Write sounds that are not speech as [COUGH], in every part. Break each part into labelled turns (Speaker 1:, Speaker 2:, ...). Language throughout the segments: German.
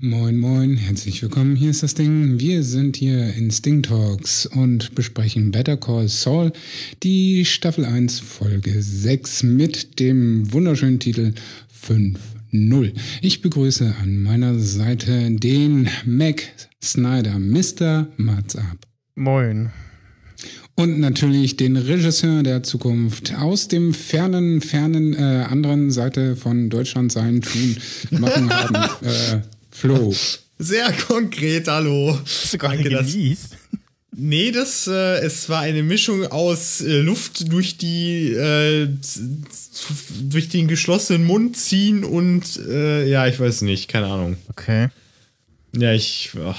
Speaker 1: Moin, moin, herzlich willkommen. Hier ist das Ding. Wir sind hier in Sting Talks und besprechen Better Call Saul, die Staffel 1, Folge 6 mit dem wunderschönen Titel 5.0. Ich begrüße an meiner Seite den Mac Snyder, Mr. Mats.
Speaker 2: Moin.
Speaker 1: Und natürlich den Regisseur der Zukunft aus dem fernen, fernen äh, anderen Seite von Deutschland sein Tun machen haben. [LAUGHS] Äh, Flo.
Speaker 3: Sehr konkret, hallo.
Speaker 2: Hast du gerade genießt?
Speaker 3: Nee, das, äh, es war eine Mischung aus äh, Luft durch die, äh, durch den geschlossenen Mund ziehen und, äh, ja, ich weiß nicht, keine Ahnung.
Speaker 2: Okay.
Speaker 3: Ja, ich, ach,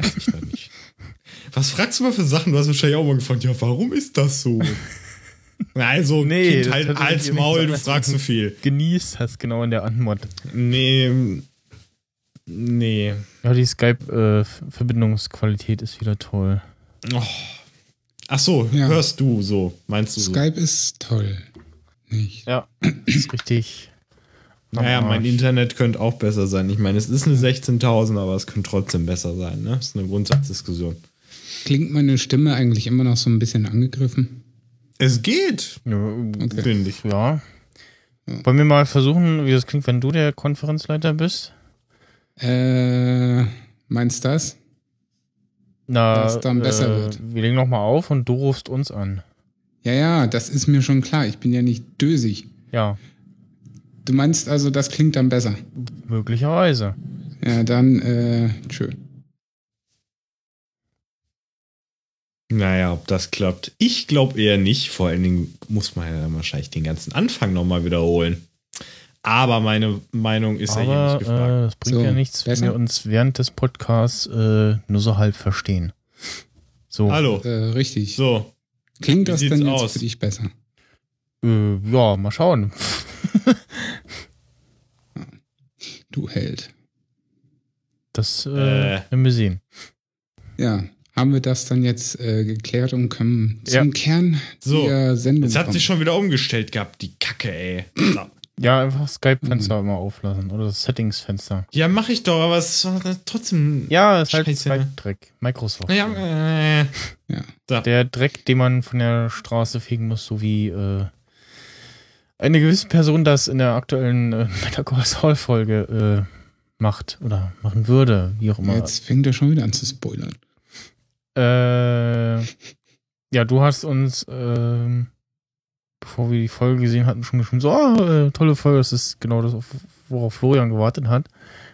Speaker 3: weiß ich da nicht. [LAUGHS] Was fragst du mal für Sachen? Du hast wahrscheinlich auch mal gefragt, ja, warum ist das so? [LAUGHS] Also,
Speaker 2: Nee,
Speaker 3: kind, halt als Maul, du fragst zu viel.
Speaker 2: Genießt hast genau in der Antwort.
Speaker 3: Nee, nee.
Speaker 2: Ja, die Skype-Verbindungsqualität ist wieder toll.
Speaker 3: Oh. Ach so,
Speaker 1: Ja.
Speaker 3: hörst du so, meinst du so?
Speaker 1: Skype ist toll. Nicht?
Speaker 2: Ja, ist richtig.
Speaker 3: Naja, mein. Internet könnte auch besser sein. Ich meine, es ist eine 16.000, aber es könnte trotzdem besser sein. Ne? Das ist eine Grundsatzdiskussion.
Speaker 1: Klingt meine Stimme eigentlich immer noch so ein bisschen angegriffen?
Speaker 3: Es geht,
Speaker 2: Ja,
Speaker 1: Okay.
Speaker 3: finde ich.
Speaker 2: ja. Wollen wir mal versuchen, wie das klingt, wenn du der Konferenzleiter bist?
Speaker 1: Äh, meinst du das?
Speaker 2: Na,
Speaker 1: Dass dann besser
Speaker 2: äh,
Speaker 1: wird.
Speaker 2: Wir legen nochmal auf und du rufst uns an.
Speaker 1: Ja, ja, das ist mir schon klar. Ich bin ja nicht dösig.
Speaker 2: Ja,
Speaker 1: Du meinst also, das klingt dann besser?
Speaker 2: möglicherweise.
Speaker 1: Ja, dann, äh, tschö.
Speaker 3: Naja, ob das klappt. Ich glaube eher nicht. Vor allen Dingen muss man ja dann wahrscheinlich den ganzen Anfang nochmal wiederholen. Aber meine Meinung ist ja hier
Speaker 2: Aber
Speaker 3: nicht gefragt.
Speaker 2: äh, das bringt
Speaker 1: So,
Speaker 2: ja nichts, wenn wir uns während des Podcasts äh, nur so halb verstehen. So.
Speaker 3: Hallo.
Speaker 1: Äh, richtig.
Speaker 3: So,
Speaker 1: Klingt das denn jetzt
Speaker 3: aus?
Speaker 1: für dich besser?
Speaker 2: Äh, ja, mal schauen. [LAUGHS]
Speaker 1: Du Held.
Speaker 2: Das äh,
Speaker 3: Äh.
Speaker 2: werden wir sehen.
Speaker 1: Ja, haben wir das dann jetzt äh, geklärt und können
Speaker 2: Ja.
Speaker 1: zum Kern
Speaker 3: So,
Speaker 1: der Sendung
Speaker 3: jetzt hat
Speaker 1: kommen.
Speaker 3: sich schon wieder umgestellt gehabt, die Kacke, ey. [CLEARS THROAT]
Speaker 2: Ja, einfach Skype-Fenster
Speaker 1: Mhm.
Speaker 2: immer auflassen oder das Settings-Fenster.
Speaker 3: Ja, mach ich doch, aber es war trotzdem.
Speaker 2: Ja, ist halt. Skype-Dreck. Microsoft.
Speaker 3: Naja, äh,
Speaker 1: Ja.
Speaker 3: so.
Speaker 2: Der Dreck, den man von der Straße fegen muss, so wie äh, eine gewisse Person das in der aktuellen äh, [LAUGHS] Better Call Saul-Folge äh, macht oder machen würde, wie auch immer.
Speaker 1: Jetzt fängt er schon wieder an zu spoilern.
Speaker 2: Äh, ja, du hast uns, ähm, bevor wir die Folge gesehen hatten, schon geschrieben, so, ah, äh, tolle Folge, das ist genau das, worauf Florian gewartet hat.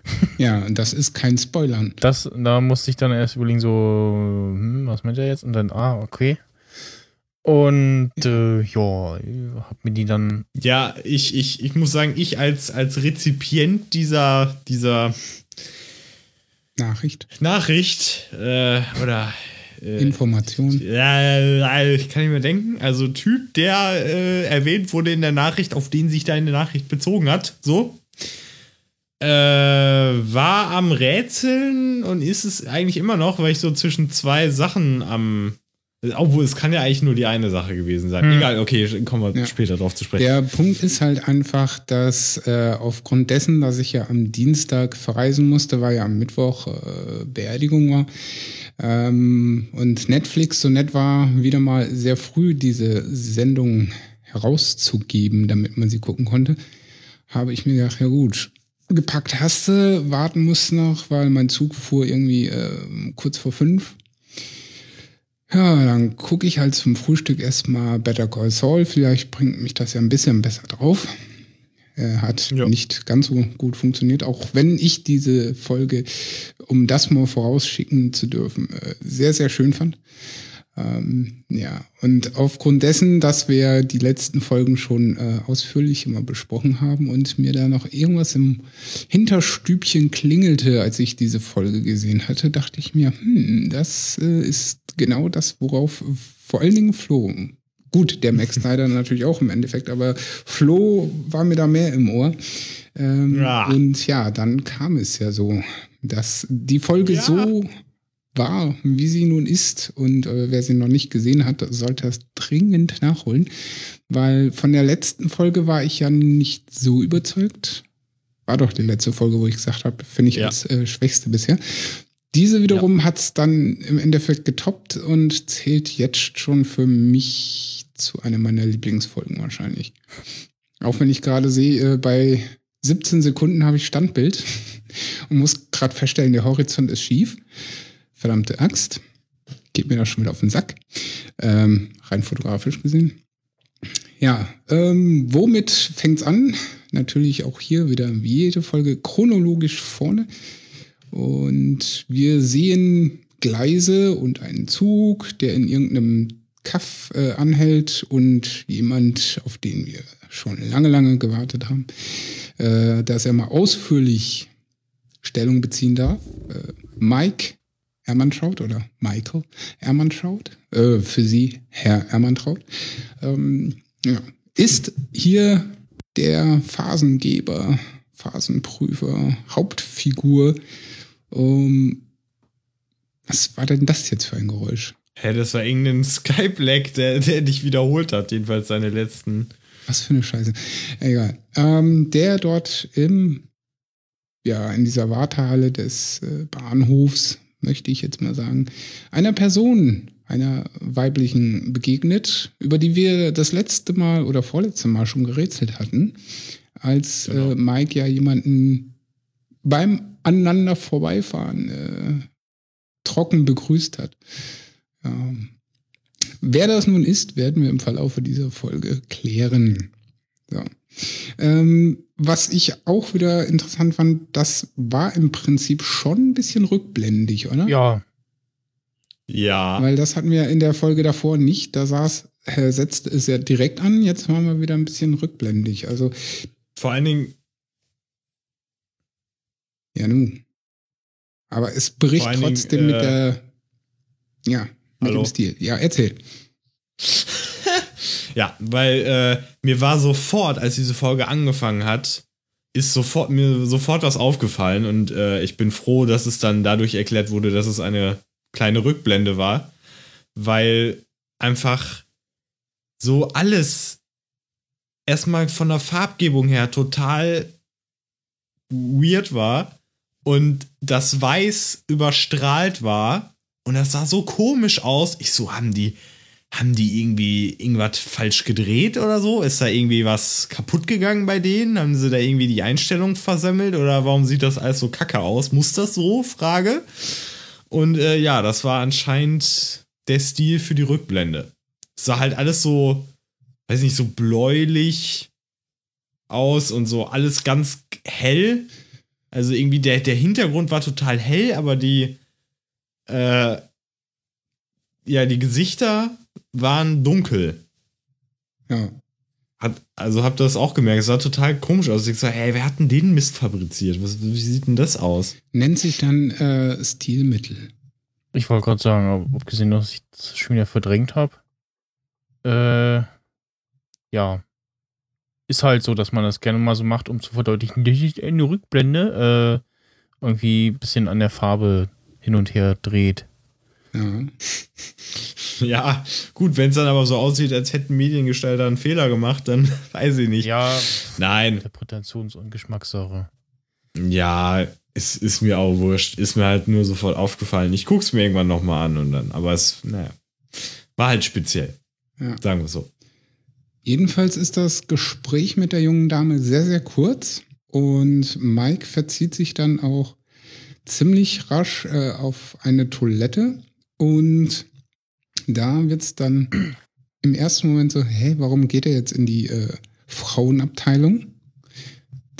Speaker 2: [LAUGHS]
Speaker 1: Ja, und das ist kein Spoilern.
Speaker 2: Das, da musste ich dann erst überlegen, so, hm, was meint er jetzt? Und dann, ah, okay. Und äh, ja, hab mir die dann,
Speaker 3: Ja, ich, ich, ich muss sagen, ich als, als Rezipient dieser, dieser
Speaker 1: Nachricht,
Speaker 3: Nachricht äh, oder äh,
Speaker 1: Information.
Speaker 3: ja, ich kann nicht mehr denken. Also Typ, der äh, erwähnt wurde in der Nachricht, auf den sich deine Nachricht bezogen hat, so. Äh, war am Rätseln und ist es eigentlich immer noch, weil ich so zwischen zwei Sachen am. Obwohl, es kann ja eigentlich nur die eine Sache gewesen sein.
Speaker 2: Hm.
Speaker 3: Egal, okay, kommen wir
Speaker 1: Ja.
Speaker 3: später drauf zu sprechen.
Speaker 1: Der Punkt ist halt einfach, dass äh, aufgrund dessen, dass ich ja am Dienstag verreisen musste, weil ja am Mittwoch äh, Beerdigung war, ähm, und Netflix so nett war, wieder mal sehr früh diese Sendung herauszugeben, damit man sie gucken konnte, habe ich mir gedacht, ja gut, gepackt hast du, warten musst noch, weil mein Zug fuhr irgendwie äh, kurz vor fünf. Ja, dann gucke ich halt zum Frühstück erstmal Better Call Saul. Vielleicht bringt mich das ja ein bisschen besser drauf. Äh, hat
Speaker 3: Ja.
Speaker 1: nicht ganz so gut funktioniert, auch wenn ich diese Folge, um das mal vorausschicken zu dürfen, äh, sehr, sehr schön fand. Ähm, ja, und aufgrund dessen, dass wir die letzten Folgen schon äh, ausführlich immer besprochen haben und mir da noch irgendwas im Hinterstübchen klingelte, als ich diese Folge gesehen hatte, dachte ich mir, hm, das äh, ist genau das, worauf vor allen Dingen Flo, gut, der Max [LAUGHS] Snyder natürlich auch im Endeffekt, aber Flo war mir da mehr im Ohr. Ähm,
Speaker 3: Ja.
Speaker 1: Und ja, dann kam es ja so, dass die Folge
Speaker 3: Ja.
Speaker 1: so war, wie sie nun ist. Und äh, wer sie noch nicht gesehen hat, sollte das dringend nachholen. Weil von der letzten Folge war ich ja nicht so überzeugt. war doch die letzte Folge, wo ich gesagt habe, finde ich
Speaker 3: Ja.
Speaker 1: als äh, schwächste bisher. Diese wiederum hat's dann im Endeffekt getoppt und zählt jetzt schon für mich zu einer meiner Lieblingsfolgen wahrscheinlich. Auch wenn ich gerade sehe, äh, bei 17 Sekunden habe ich Standbild [LAUGHS] und muss gerade feststellen, der Horizont ist schief. Verdammte Axt. Geht mir da schon wieder auf den Sack. Ähm, rein fotografisch gesehen. Ja, ähm, womit fängt's an? Natürlich auch hier wieder wie jede Folge chronologisch vorne. Und wir sehen Gleise und einen Zug, der in irgendeinem Kaff äh, anhält und jemand, auf den wir schon lange, lange gewartet haben, äh, dass er mal ausführlich Stellung beziehen darf. Äh, Mike Ermantraut oder Michael Ermantraut, äh, für Sie Herr Ermantraut, ähm, ja, ist hier der Phasengeber, Phasenprüfer, Hauptfigur. Um, was war denn das jetzt für ein Geräusch?
Speaker 3: Hä, das war irgendein Skype-Lag, der, der dich wiederholt hat, jedenfalls seine letzten.
Speaker 1: Was für eine Scheiße. Egal. Ähm, der dort im, ja, in dieser Wartehalle des äh, Bahnhofs, möchte ich jetzt mal sagen, einer Person, einer weiblichen begegnet, über die wir das letzte Mal oder vorletzte Mal schon gerätselt hatten, als
Speaker 3: Genau.
Speaker 1: äh, Mike ja jemanden beim aneinander vorbeifahren äh, trocken begrüßt hat. Ähm, Wer das nun ist, werden wir im Verlaufe dieser Folge klären. So. Ähm, was ich auch wieder interessant fand, das war im Prinzip schon ein bisschen rückblendig, oder?
Speaker 2: Ja,
Speaker 3: Ja.
Speaker 1: Weil das hatten wir in der Folge davor nicht. Da saß, äh, setzte es ja direkt an. Jetzt waren wir wieder ein bisschen rückblendig. Also,
Speaker 3: Vor allen Dingen,
Speaker 1: ja, nun. Aber es bricht
Speaker 3: allen Dingen,
Speaker 1: trotzdem mit
Speaker 3: äh,
Speaker 1: der, ja, mit
Speaker 3: Hallo?
Speaker 1: dem Stil. Ja, erzähl. [LAUGHS]
Speaker 3: ja, weil äh, mir war sofort, als diese Folge angefangen hat, ist sofort mir sofort was aufgefallen und äh, ich bin froh, dass es dann dadurch erklärt wurde, dass es eine kleine Rückblende war, weil einfach so alles erstmal von der Farbgebung her total weird war und das Weiß überstrahlt war und das sah so komisch aus. Ich so, haben die, haben die irgendwie irgendwas falsch gedreht oder so? Ist da irgendwie was kaputt gegangen bei denen? Haben sie da irgendwie die Einstellung versemmelt oder warum sieht das alles so kacke aus? Muss das so? Frage. Und äh, ja, das war anscheinend der Stil für die Rückblende. Es sah halt alles so, weiß nicht, so bläulich aus und so alles ganz hell. Also irgendwie der, der Hintergrund war total hell, aber die, äh, ja, die Gesichter waren dunkel.
Speaker 1: Ja.
Speaker 3: Hat, also habt ihr das auch gemerkt? Es sah total komisch aus. Ich so, hey, wer hat denn den Mist fabriziert? Was, wie sieht denn das aus?
Speaker 1: Nennt sich dann äh, Stilmittel.
Speaker 2: ich wollte gerade sagen, aber abgesehen, dass ich das schon wieder verdrängt habe. Äh, ja. Ist halt so, dass man das gerne mal so macht, um zu verdeutlichen, das ist eine Rückblende, äh, irgendwie ein bisschen an der Farbe hin und her dreht.
Speaker 1: Ja. [LAUGHS]
Speaker 3: Ja, gut, wenn es dann aber so aussieht, als hätten Mediengestalter einen Fehler gemacht, dann [LAUGHS] weiß ich nicht.
Speaker 2: Ja,
Speaker 3: Nein,
Speaker 2: Interpretations- und Geschmackssache.
Speaker 3: ja, es ist mir auch wurscht. Ist mir halt nur sofort aufgefallen. Ich guck's mir irgendwann nochmal an und dann, aber es, naja, war halt speziell.
Speaker 1: Ja.
Speaker 3: Sagen wir so.
Speaker 1: Jedenfalls ist das Gespräch mit der jungen Dame sehr, sehr kurz und Mike verzieht sich dann auch ziemlich rasch äh, auf eine Toilette und da wird's dann im ersten Moment so, hey, warum geht er jetzt in die äh, Frauenabteilung?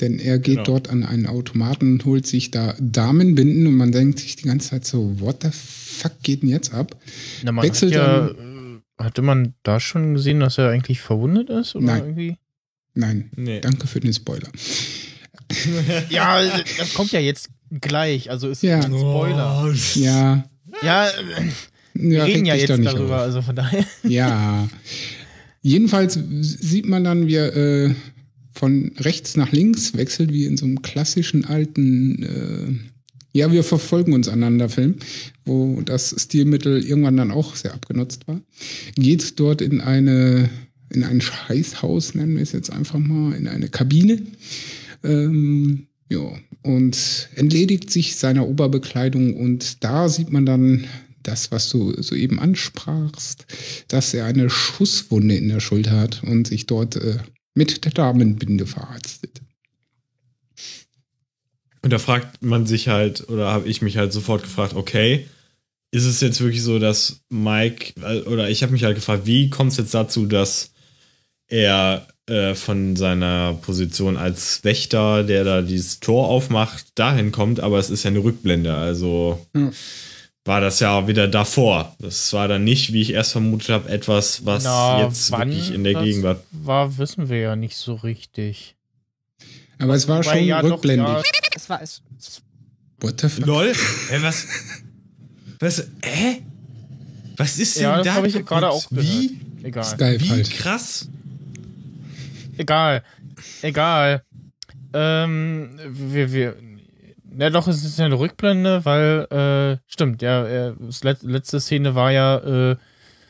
Speaker 1: Denn er geht
Speaker 3: Genau.
Speaker 1: dort an einen Automaten und holt sich da Damenbinden und man denkt sich die ganze Zeit so, what the fuck geht denn jetzt ab?
Speaker 2: Na, man
Speaker 1: Wechselt
Speaker 2: hat ja, äh, hatte man da schon gesehen, dass er eigentlich verwundet ist? Oder
Speaker 1: Nein.
Speaker 2: irgendwie?
Speaker 1: Nein,
Speaker 3: Nee.
Speaker 1: danke für den Spoiler. [LAUGHS]
Speaker 2: Ja, das kommt ja jetzt gleich. Also ist
Speaker 1: Ja.
Speaker 2: ja ein Spoiler.
Speaker 3: Oh,
Speaker 1: Ja,
Speaker 2: Ja, äh, wir
Speaker 1: ja
Speaker 2: reden ja jetzt darüber,
Speaker 1: auf.
Speaker 2: also von daher. [LAUGHS]
Speaker 1: Ja. Jedenfalls sieht man dann, wie er äh, von rechts nach links wechselt, wie in so einem klassischen alten, äh, ja, wir verfolgen uns aneinander Film, wo das Stilmittel irgendwann dann auch sehr abgenutzt war. Geht dort in eine, in ein Scheißhaus, nennen wir es jetzt einfach mal, in eine Kabine. Ähm, Ja, und entledigt sich seiner Oberbekleidung und da sieht man dann das, was du soeben ansprachst, dass er eine Schusswunde in der Schulter hat und sich dort äh, mit der Damenbinde verarztet.
Speaker 3: Und da fragt man sich halt, oder habe ich mich halt sofort gefragt, okay, ist es jetzt wirklich so, dass Mike, äh, oder ich habe mich halt gefragt, wie kommt es jetzt dazu, dass er äh, von seiner Position als Wächter, der da dieses Tor aufmacht, dahin kommt, aber es ist ja eine Rückblende, also
Speaker 1: Ja.
Speaker 3: war das ja wieder davor. Das war dann nicht, wie ich erst vermutet habe, etwas, was
Speaker 2: Na,
Speaker 3: jetzt wirklich in der Gegenwart.
Speaker 2: War, wissen wir ja nicht so richtig.
Speaker 1: Aber es war
Speaker 2: Wobei,
Speaker 1: schon
Speaker 2: ja, doch,
Speaker 1: rückblendig.
Speaker 2: ja, es war, es,
Speaker 1: What the fuck?
Speaker 3: Lol, hä, was? Was? Hä? Was ist denn
Speaker 2: ja, das
Speaker 3: da?
Speaker 2: habe ich gerade auch gehört.
Speaker 3: Wie?
Speaker 2: Egal.
Speaker 1: Skype
Speaker 3: Wie
Speaker 1: halt.
Speaker 3: krass.
Speaker 2: Egal. Egal. Ähm, wir, wir. Ja, doch, es ist ja eine Rückblende, weil, äh, stimmt, ja, das let, letzte Szene war ja, äh,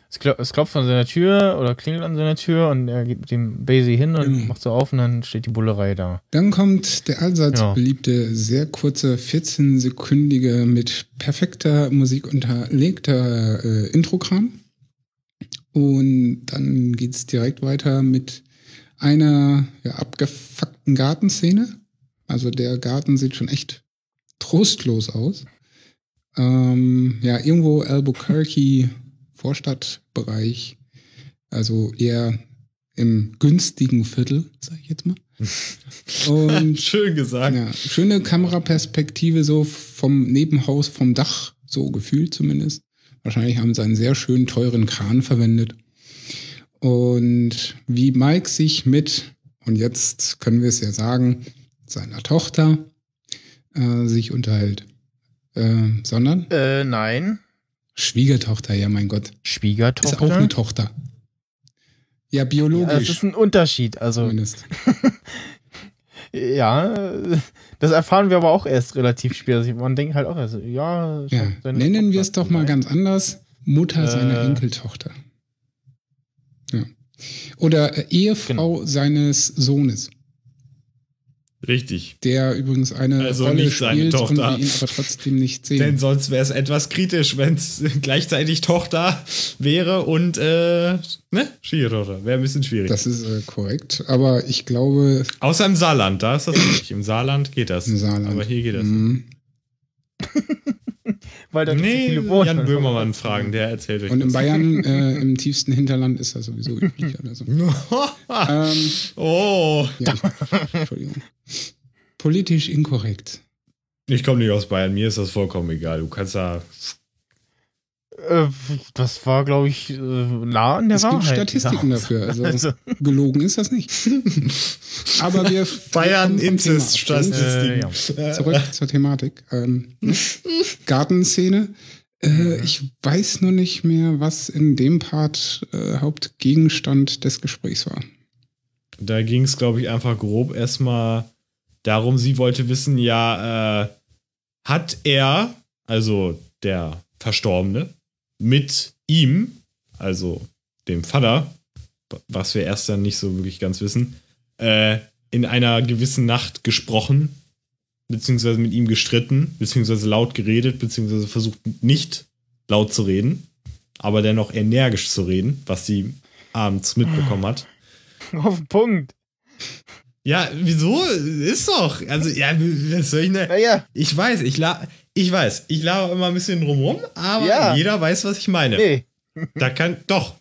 Speaker 2: es, klo es klopft an seiner Tür oder klingelt an seiner Tür und er geht mit dem Basie hin und
Speaker 1: Mhm.
Speaker 2: macht so auf und dann steht die Bullerei da.
Speaker 1: Dann kommt der allseits
Speaker 2: Ja.
Speaker 1: beliebte, sehr kurze, 14-sekündige, mit perfekter Musik unterlegter äh, Introkram. Und dann geht's direkt weiter mit einer ja, abgefuckten Gartenszene. Also der Garten sieht schon echt trostlos aus. Ähm, ja, irgendwo Albuquerque, Vorstadtbereich. Also eher im günstigen Viertel, sag ich jetzt mal. [LAUGHS] Und
Speaker 3: Schön gesagt.
Speaker 1: ja, schöne Kameraperspektive so vom Nebenhaus, vom Dach, so gefühlt zumindest. Wahrscheinlich haben sie einen sehr schönen, teuren Kran verwendet. Und wie Mike sich mit, und jetzt können wir es ja sagen, seiner Tochter äh, sich unterhält. Äh, sondern
Speaker 2: Äh, nein.
Speaker 1: Schwiegertochter, ja mein Gott.
Speaker 2: Schwiegertochter.
Speaker 1: Ist auch eine Tochter. Ja,
Speaker 2: ja, das
Speaker 1: biologisch
Speaker 2: ist ein Unterschied. Also,
Speaker 1: zumindest. [LAUGHS]
Speaker 2: ja, das erfahren wir aber auch erst relativ spät. Also, man denkt halt auch, also, ja,
Speaker 1: Ja, nennen wir es doch mal ganz anders. Mutter seiner
Speaker 2: Äh.
Speaker 1: Enkeltochter. Ja. Oder äh, Ehefrau
Speaker 2: Genau.
Speaker 1: seines Sohnes,
Speaker 3: Richtig.
Speaker 1: der übrigens eine
Speaker 3: Also
Speaker 1: Rolle
Speaker 3: nicht seine
Speaker 1: spielt und
Speaker 3: Tochter.
Speaker 1: wir ihn aber trotzdem nicht
Speaker 3: Denn
Speaker 1: sehen.
Speaker 3: sonst wäre es etwas kritisch, wenn es [LAUGHS] gleichzeitig Tochter wäre und äh, ne? Schwiegertochter. Wäre ein bisschen schwierig.
Speaker 1: Das ist äh, korrekt, aber ich glaube,
Speaker 3: Außer im Saarland, da ist das nicht. Im Saarland geht das.
Speaker 1: im Saarland.
Speaker 3: Aber hier geht das.
Speaker 1: Mhm. [LAUGHS]
Speaker 2: Weil da
Speaker 3: Nee,
Speaker 2: viele wohnen.
Speaker 3: Jan Böhmermann fragen, der erzählt euch
Speaker 1: Und in
Speaker 3: das.
Speaker 1: Bayern, [LAUGHS] äh, im tiefsten Hinterland, ist das sowieso üblich [LAUGHS] oder so. ähm,
Speaker 3: oh,
Speaker 1: ja, Entschuldigung. Politisch inkorrekt.
Speaker 3: ich komme nicht aus Bayern, mir ist das vollkommen egal. Du kannst da.
Speaker 2: Äh, das war, glaube ich, äh, nah an der
Speaker 1: Es gibt
Speaker 2: Wahrheit.
Speaker 1: Statistiken
Speaker 2: dieser
Speaker 1: dafür. Also,
Speaker 2: Also,
Speaker 1: gelogen ist das nicht. Aber wir [LAUGHS]
Speaker 3: Bayern
Speaker 1: wir kommen zum
Speaker 3: Inzest
Speaker 1: Thema.
Speaker 2: äh, ja.
Speaker 1: Zurück zur Thematik. Ähm, ne? Gartenszene. Äh, ich weiß nur nicht mehr, was in dem Part äh, Hauptgegenstand des Gesprächs war.
Speaker 3: Da ging es, glaube ich, einfach grob erstmal darum, sie wollte wissen, ja, äh, hat er, also der Verstorbene, mit ihm, also dem Vater, was wir erst dann nicht so wirklich ganz wissen, äh, in einer gewissen Nacht gesprochen, beziehungsweise mit ihm gestritten, beziehungsweise laut geredet, beziehungsweise versucht nicht laut zu reden, aber dennoch energisch zu reden, was sie abends mitbekommen hat. [LAUGHS]
Speaker 2: Auf den Punkt.
Speaker 3: Ja, wieso? Ist doch. Also, ja, was soll ich ne?
Speaker 2: Naja,
Speaker 3: Ich weiß, ich la ich weiß, ich laber immer ein bisschen drumrum, aber
Speaker 2: Ja.
Speaker 3: jeder weiß, was ich meine.
Speaker 2: nee. [LAUGHS]
Speaker 3: Da kann, doch.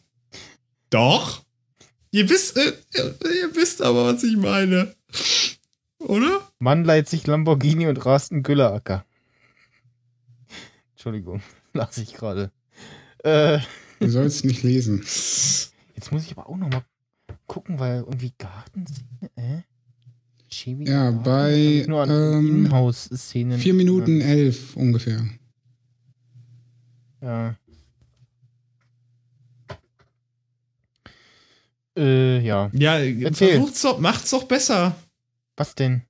Speaker 3: Doch. Ihr wisst, äh, ihr, ihr wisst aber, was ich meine. Oder?
Speaker 2: Mann leiht sich Lamborghini und rast einen Gülleracker. Entschuldigung, [LAUGHS] lass ich gerade. Äh,
Speaker 1: Du sollst nicht lesen.
Speaker 2: jetzt muss ich aber auch noch mal gucken, weil irgendwie Gartenszene, äh? Schäbiger
Speaker 1: Ja, bei,
Speaker 2: nur
Speaker 1: ähm,
Speaker 2: Inhouse-Szenen.
Speaker 1: Vier Minuten elf ungefähr.
Speaker 2: Ja. Äh, ja.
Speaker 3: Ja,
Speaker 2: Erzähl.
Speaker 3: versucht's doch, macht's doch besser.
Speaker 2: Was denn?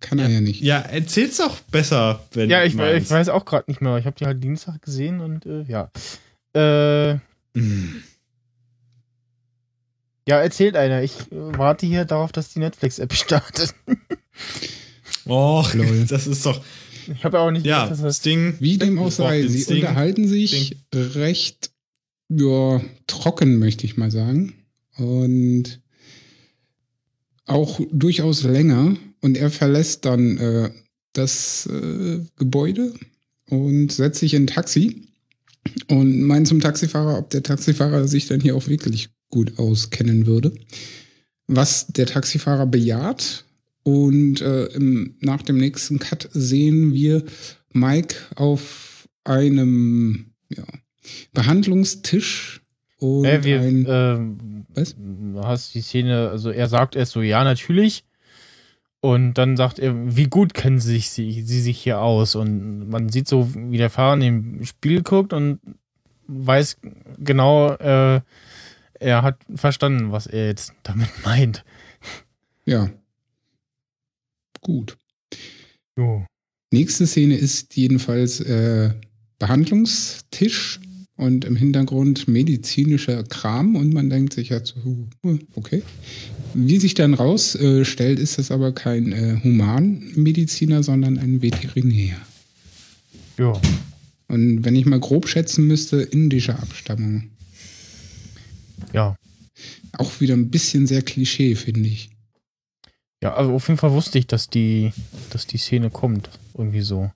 Speaker 1: Kann er ja nicht.
Speaker 3: Ja, erzähl's doch besser, wenn
Speaker 2: Ja, ich, ich weiß auch gerade nicht mehr. Ich habe die halt Dienstag gesehen und äh, ja. Äh,
Speaker 3: Mm.
Speaker 2: Ja, erzählt einer. Ich äh, warte hier darauf, dass die Netflix-App [LAUGHS] startet.
Speaker 3: Och,
Speaker 1: Lol.
Speaker 3: das ist doch.
Speaker 2: Ich habe ja auch nicht
Speaker 3: Ja,
Speaker 2: gedacht, dass
Speaker 3: das Ding.
Speaker 1: Wie dem auch sei, sie
Speaker 3: Sting.
Speaker 1: unterhalten sich recht ja, trocken, möchte ich mal sagen. Und auch durchaus länger. Und er verlässt dann äh, das äh, Gebäude und setzt sich in ein Taxi und meint zum Taxifahrer, ob der Taxifahrer sich dann hier auch wirklich gut auskennen würde. Was der Taxifahrer bejaht. Und äh, im, nach dem nächsten Cut sehen wir Mike auf einem ja, Behandlungstisch und
Speaker 2: äh, wir,
Speaker 1: ein
Speaker 2: ähm,
Speaker 1: Was?
Speaker 2: du hast die Szene, also er sagt erst so, ja, natürlich. Und dann sagt er, wie gut kennen sie sich, sie, sie sich hier aus? Und man sieht so, wie der Fahrer in dem Spiel guckt und weiß genau, äh, er hat verstanden, was er jetzt damit [LAUGHS] meint.
Speaker 1: ja. Gut.
Speaker 2: Jo.
Speaker 1: Nächste Szene ist jedenfalls äh, Behandlungstisch und im Hintergrund medizinischer Kram und man denkt sich halt so, okay. Wie sich dann rausstellt, ist das aber kein äh, Humanmediziner, sondern ein Veterinär.
Speaker 2: Ja.
Speaker 1: Und wenn ich mal grob schätzen müsste, indischer Abstammung.
Speaker 2: Ja.
Speaker 1: Auch wieder ein bisschen sehr Klischee, finde ich.
Speaker 2: Ja, also auf jeden Fall wusste ich, dass die, dass die Szene kommt. Irgendwie so.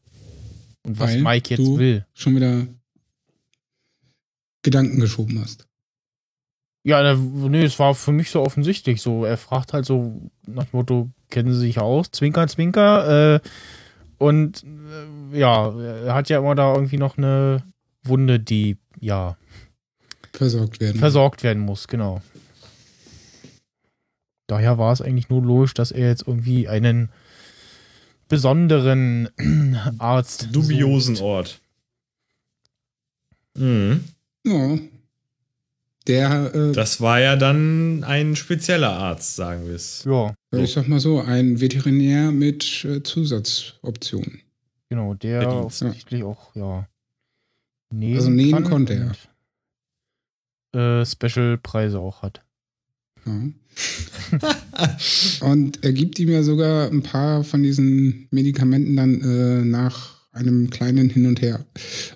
Speaker 2: Und was
Speaker 1: Weil
Speaker 2: Mike jetzt
Speaker 1: du-
Speaker 2: will.
Speaker 1: Schon wieder Gedanken geschoben hast.
Speaker 2: Ja, da, nee, es war für mich so offensichtlich. So, er fragt halt so nach dem Motto, kennen Sie sich aus? Zwinker, Zwinker. Äh, und äh, ja, er hat ja immer da irgendwie noch eine Wunde, die ja
Speaker 1: Versorgt werden.
Speaker 2: versorgt werden muss, genau. Daher war es eigentlich nur logisch, dass er jetzt irgendwie einen besonderen [CLEARS THROAT] Arzt
Speaker 3: Dubiosen
Speaker 2: sucht.
Speaker 3: Ort. Mhm.
Speaker 1: Ja. Der, äh,
Speaker 3: Das war ja dann ein spezieller Arzt, sagen wir es.
Speaker 2: Ja,
Speaker 1: ich sag mal so, ein Veterinär mit äh, Zusatzoptionen.
Speaker 2: genau, der offensichtlich auch, ja. Nähen
Speaker 1: Also nähen
Speaker 2: kann
Speaker 1: konnte er.
Speaker 2: Äh, Special-Preise auch hat.
Speaker 1: Ja. [LAUGHS] Und er gibt ihm ja sogar ein paar von diesen Medikamenten dann äh, nach einem kleinen Hin und Her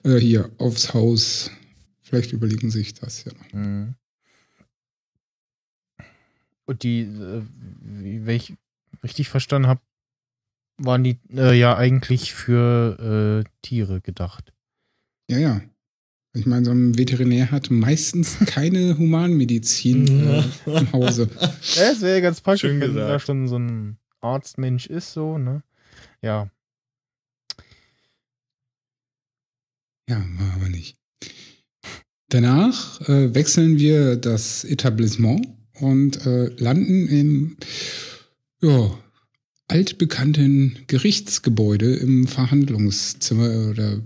Speaker 1: äh, hier aufs Haus. Vielleicht überlegen sich das ja noch.
Speaker 2: Mhm. Und die, äh, wenn ich richtig verstanden habe, waren die äh, ja eigentlich für äh, Tiere gedacht.
Speaker 1: Ja, ja. Ich meine, so ein Veterinär hat meistens [LAUGHS] keine Humanmedizin äh, im Hause.
Speaker 2: Ja, das wäre ganz praktisch,
Speaker 3: Schön
Speaker 2: wenn
Speaker 3: gesagt.
Speaker 2: da schon so ein Arztmensch ist, so, ne? Ja.
Speaker 1: Ja, war aber nicht. Danach äh, wechseln wir das Etablissement und äh, landen im ja, altbekannten Gerichtsgebäude im Verhandlungszimmer oder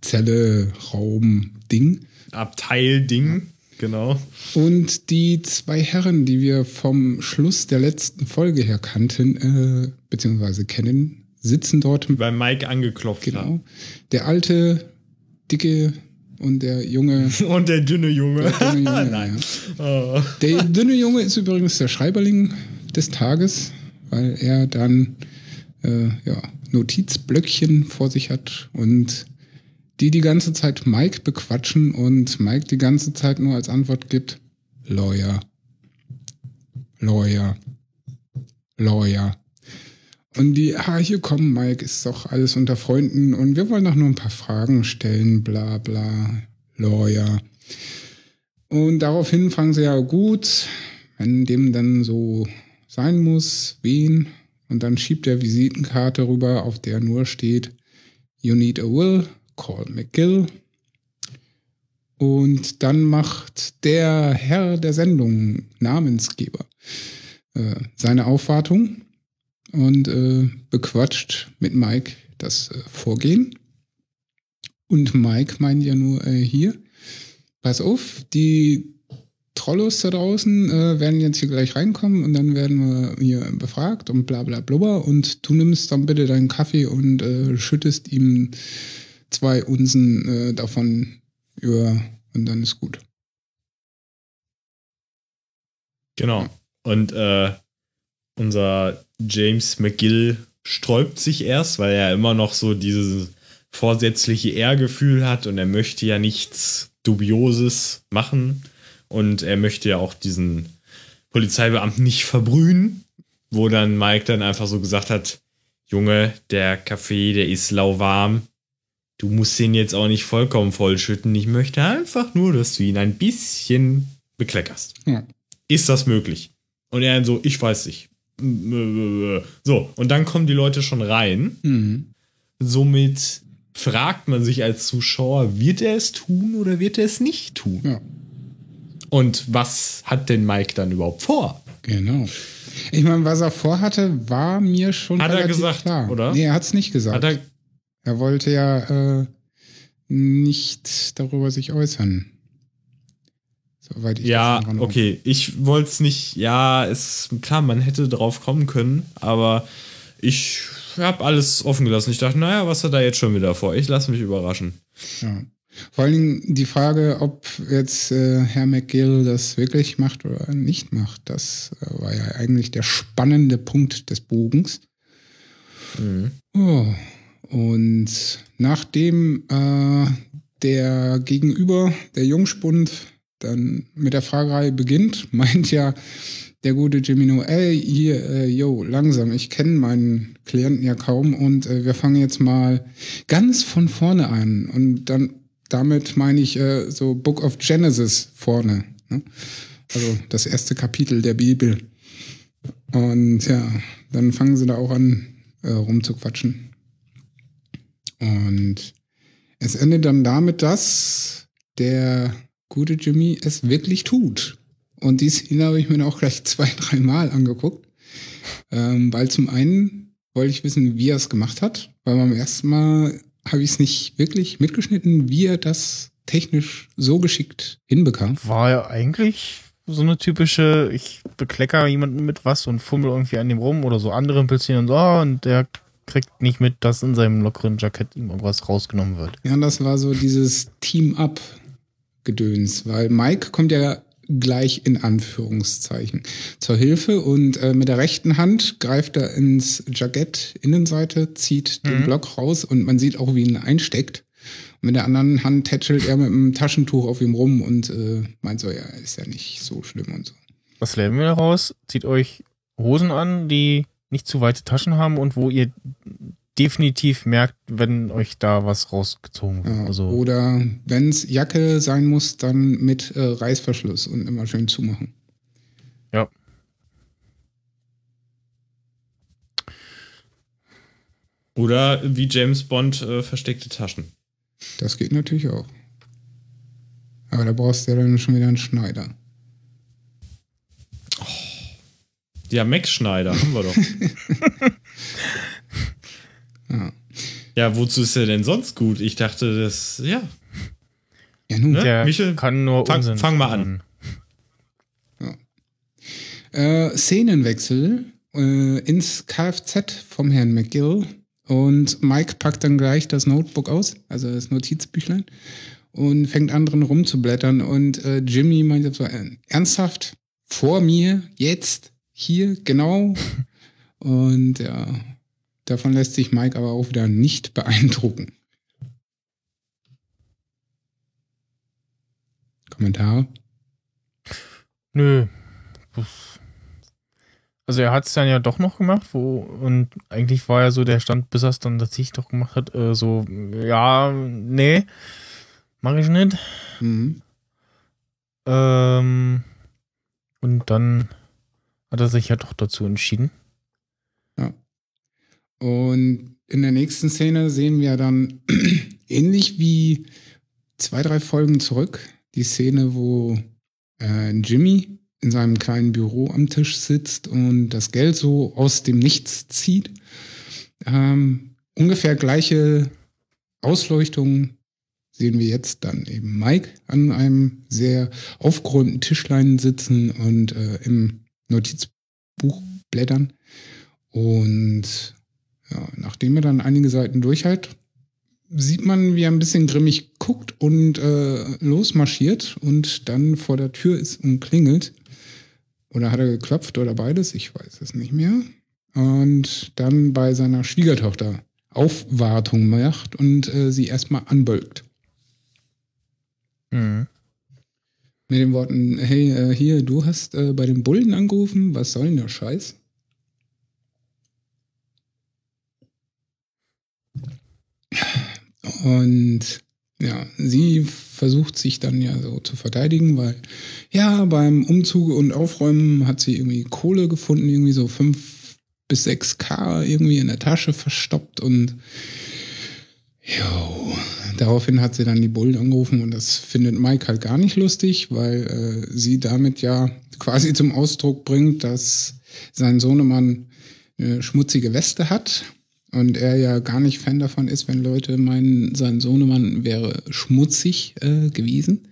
Speaker 1: Zeugenbefragungszelle, Raum, Ding.
Speaker 3: Abteilding, genau.
Speaker 1: Und die zwei Herren, die wir vom Schluss der letzten Folge her kannten, äh, beziehungsweise kennen, sitzen dort
Speaker 3: Bei Mike angeklopft
Speaker 1: Genau. Der alte, dicke und der junge. [LAUGHS]
Speaker 3: Und der dünne Junge.
Speaker 1: Der dünne Junge [LAUGHS]
Speaker 3: Nein.
Speaker 1: Ja.
Speaker 3: Oh.
Speaker 1: Der dünne Junge ist übrigens der Schreiberling des Tages, weil er dann äh, ja, Notizblöckchen vor sich hat und die die ganze Zeit Mike bequatschen und Mike die ganze Zeit nur als Antwort gibt: Lawyer. Lawyer. Lawyer. Und die, ah, hier komm, Mike, ist doch alles unter Freunden und wir wollen doch nur ein paar Fragen stellen, bla bla, Lawyer. Und daraufhin fragen sie ja gut, wenn dem dann so sein muss, wen. Und dann schiebt er Visitenkarte rüber, auf der nur steht, You need a will, call McGill. Und dann macht der Herr der Sendung, Namensgeber, äh, seine Aufwartung und äh, bequatscht mit Mike das äh, Vorgehen. Und Mike meint ja nur hier, pass auf, die Trollos da draußen werden jetzt hier gleich reinkommen und dann werden wir hier befragt und bla bla blubber und du nimmst dann bitte deinen Kaffee und schüttest ihm zwei Unsen äh, davon über und dann ist gut.
Speaker 3: Genau. Und äh, unser James McGill sträubt sich erst, weil er immer noch so dieses vorsätzliche Ehrgefühl hat und er möchte ja nichts Dubioses machen und er möchte ja auch diesen Polizeibeamten nicht verbrühen, wo dann Mike dann einfach so gesagt hat, Junge, der Kaffee, der ist lauwarm. Du musst ihn jetzt auch nicht vollkommen vollschütten. Ich möchte einfach nur, dass du ihn ein bisschen bekleckerst.
Speaker 1: Ja.
Speaker 3: Ist das möglich? Und er dann so, ich weiß nicht. So, und dann kommen die Leute schon rein.
Speaker 1: Mhm.
Speaker 3: Somit fragt man sich als Zuschauer, wird er es tun oder wird er es nicht tun?
Speaker 1: Ja,
Speaker 3: Und was hat denn Mike dann überhaupt vor?
Speaker 1: genau. Ich meine, was er vorhatte, war mir schon
Speaker 3: Hat er gesagt,
Speaker 1: klar.
Speaker 3: oder?
Speaker 1: Nee, er hat es nicht gesagt.
Speaker 3: Hat er,
Speaker 1: Er wollte ja äh, nicht darüber sich äußern. Soweit ich
Speaker 3: ja, okay. Ich wollte es nicht, ja, ist klar, man hätte drauf kommen können, aber ich habe alles offen gelassen. Ich dachte, naja, was hat er jetzt schon wieder vor? Ich lasse mich überraschen.
Speaker 1: Ja. Vor allen Dingen die Frage, ob jetzt äh, Herr McGill das wirklich macht oder nicht macht, das äh, war ja eigentlich der spannende Punkt des Bogens.
Speaker 3: Mhm.
Speaker 1: Oh. Und nachdem äh, der Gegenüber, der Jungspund, dann mit der Fragerei beginnt, [LAUGHS] meint ja der gute Jimino, ey, hier, äh, yo, langsam, ich kenne meinen Klienten ja kaum und äh, wir fangen jetzt mal ganz von vorne an. Und dann damit meine ich äh, so Book of Genesis vorne. Ne? Also das erste Kapitel der Bibel. Und ja, dann fangen sie da auch an, äh, rumzuquatschen. Und es endet dann damit, dass der gute Jimmy es wirklich tut. Und die Szene habe ich mir auch gleich zwei, dreimal angeguckt. Ähm, weil zum einen wollte ich wissen, wie er es gemacht hat, weil beim ersten Mal habe ich es nicht wirklich mitgeschnitten, wie er das technisch so geschickt hinbekam.
Speaker 2: War ja eigentlich so eine typische, ich beklecker jemanden mit was und fummel irgendwie an dem rum oder so andere Pilzchen und so, oh, und der kriegt nicht mit, dass in seinem lockeren Jackett ihm irgendwas rausgenommen wird.
Speaker 1: Ja, und das war so dieses Team-Up-Gedöns, weil Mike kommt ja gleich in Anführungszeichen zur Hilfe und äh, mit der rechten Hand greift er ins Jackett Innenseite, zieht den
Speaker 2: Mhm.
Speaker 1: Block raus und man sieht auch, wie ihn einsteckt. Und mit der anderen Hand tätschelt er mit einem Taschentuch auf ihm rum und äh, meint so, ja, ist ja nicht so schlimm und so.
Speaker 2: Was lernen wir daraus? Zieht euch Hosen an, die nicht zu weite Taschen haben und wo ihr definitiv merkt, wenn euch da was rausgezogen wird.
Speaker 1: Ja,
Speaker 2: Also,
Speaker 1: Oder wenn's Jacke sein muss, dann mit äh, Reißverschluss und immer schön zumachen.
Speaker 3: Oder wie James Bond äh, versteckte Taschen.
Speaker 1: Das geht natürlich auch. Aber da brauchst du ja dann schon wieder einen Schneider.
Speaker 3: Ja, Max Schneider haben wir doch. [LAUGHS]
Speaker 1: Ja.
Speaker 3: ja, wozu ist er denn sonst gut? Ich dachte, das, ja.
Speaker 1: Ja, nun.
Speaker 3: Ne?
Speaker 2: der
Speaker 3: Michel,
Speaker 2: kann nur
Speaker 3: fang-
Speaker 2: Unsinn
Speaker 3: fang mal an.
Speaker 2: machen.
Speaker 1: Äh, Szenenwechsel äh, ins Kfz vom Herrn McGill. Und Mike packt dann gleich das Notebook aus, also das Notizbüchlein, und fängt an drin rumzublättern. Und äh, Jimmy meint so, äh, ernsthaft, vor mir, jetzt, hier, genau. [LAUGHS] Und ja, davon lässt sich Mike aber auch wieder nicht beeindrucken. Kommentare?
Speaker 2: Nö. Also er hat es dann ja doch noch gemacht, wo und eigentlich war ja so der Stand, bis er es dann tatsächlich doch gemacht hat, äh, so, ja, nee, mach ich nicht.
Speaker 1: Mhm.
Speaker 2: Ähm, und dann hat er sich ja doch dazu entschieden.
Speaker 1: Und in der nächsten Szene sehen wir dann [CLEARS THROAT] ähnlich wie zwei, drei Folgen zurück die Szene, wo äh, Jimmy in seinem kleinen Büro am Tisch sitzt und das Geld so aus dem Nichts zieht. Ähm, ungefähr gleiche Ausleuchtung sehen wir jetzt dann eben Mike an einem sehr aufgeräumten Tischlein sitzen und äh, im Notizbuch blättern. Und ja, nachdem er dann einige Seiten durch hat, sieht man, wie er ein bisschen grimmig guckt und äh, losmarschiert und dann vor der Tür ist und klingelt. Oder hat er geklopft oder beides? Ich weiß es nicht mehr. Und dann bei seiner Schwiegertochter Aufwartung macht und äh, sie erstmal anbölkt.
Speaker 2: Mhm.
Speaker 1: Mit den Worten, hey, äh, hier, du hast äh, bei den Bullen angerufen, was soll denn der Scheiß? Und ja, sie versucht sich dann ja so zu verteidigen, weil ja, beim Umzug und Aufräumen hat sie irgendwie Kohle gefunden, irgendwie so 5 bis 6 K irgendwie in der Tasche verstoppt und jo, daraufhin hat sie dann die Bullen angerufen und das findet Mike halt gar nicht lustig, weil äh, sie damit ja quasi zum Ausdruck bringt, dass sein Sohnemann eine schmutzige Weste hat und er ja gar nicht Fan davon ist, wenn Leute meinen, sein Sohnemann wäre schmutzig äh, gewesen.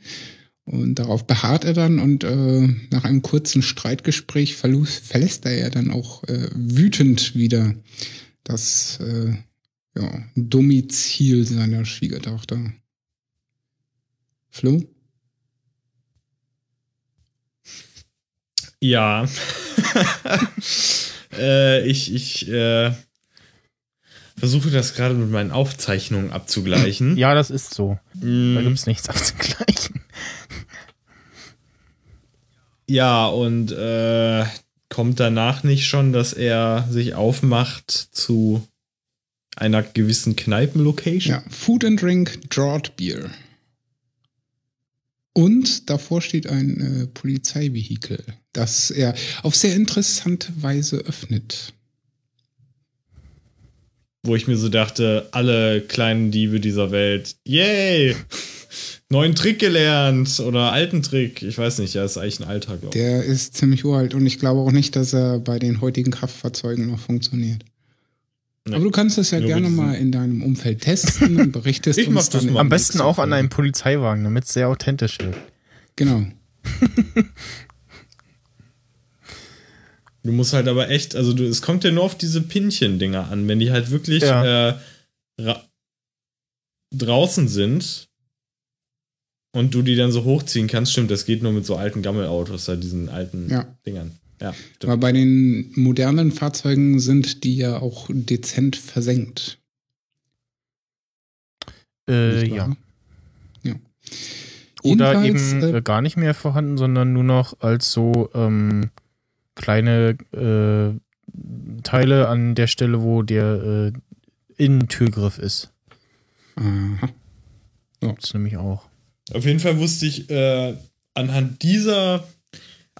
Speaker 1: Und darauf beharrt er dann und äh, nach einem kurzen Streitgespräch verlässt er ja dann auch äh, wütend wieder das äh, ja, Domizil seiner Schwiegertochter. Flo?
Speaker 3: Ja. [LAUGHS] äh, ich ich äh, versuche das gerade mit meinen Aufzeichnungen abzugleichen.
Speaker 2: Ja, das ist so.
Speaker 3: Mm,
Speaker 2: Da gibt's nichts abzugleichen.
Speaker 3: ja, und äh, kommt danach nicht schon, dass er sich aufmacht zu einer gewissen Kneipenlocation?
Speaker 1: Ja, Food and Drink Draught Beer. Und davor steht ein äh, Polizeivehikel, das er auf sehr interessante Weise öffnet.
Speaker 3: Wo ich mir so dachte, alle kleinen Diebe dieser Welt, yay! [LAUGHS] Neuen Trick gelernt oder alten Trick. Ich weiß nicht, ja, ist eigentlich ein alter, glaube ich.
Speaker 1: Der ist ziemlich uralt und ich glaube auch nicht, dass er bei den heutigen Kraftfahrzeugen noch funktioniert.
Speaker 3: Nee.
Speaker 1: Aber du kannst es ja
Speaker 3: Nur
Speaker 1: gerne mal in deinem Umfeld testen und berichtest [LAUGHS]
Speaker 3: Ich mach
Speaker 1: uns
Speaker 3: das
Speaker 1: dann.
Speaker 3: mal.
Speaker 2: Am besten auch an einem Polizeiwagen, damit es sehr authentisch wird.
Speaker 1: Genau.
Speaker 3: Du musst halt aber echt, also du, es kommt ja nur auf diese Pinchen-Dinger an. Wenn die halt wirklich
Speaker 2: Ja.
Speaker 3: äh, ra- draußen sind und du die dann so hochziehen kannst, stimmt, das geht nur mit so alten Gammelautos, da diesen alten
Speaker 1: Ja.
Speaker 3: Dingern. Ja, stimmt.
Speaker 1: Aber bei den modernen Fahrzeugen sind die ja auch dezent versenkt.
Speaker 2: Äh, ja.
Speaker 1: Ja.
Speaker 2: Oder
Speaker 1: Jedenfalls,
Speaker 2: eben
Speaker 1: äh,
Speaker 2: äh, gar nicht mehr vorhanden, sondern nur noch als so ähm, kleine äh, Teile an der Stelle, wo der äh, Innentürgriff ist.
Speaker 1: aha.
Speaker 2: Gibt's nämlich auch.
Speaker 3: Auf jeden Fall wusste ich äh, anhand dieser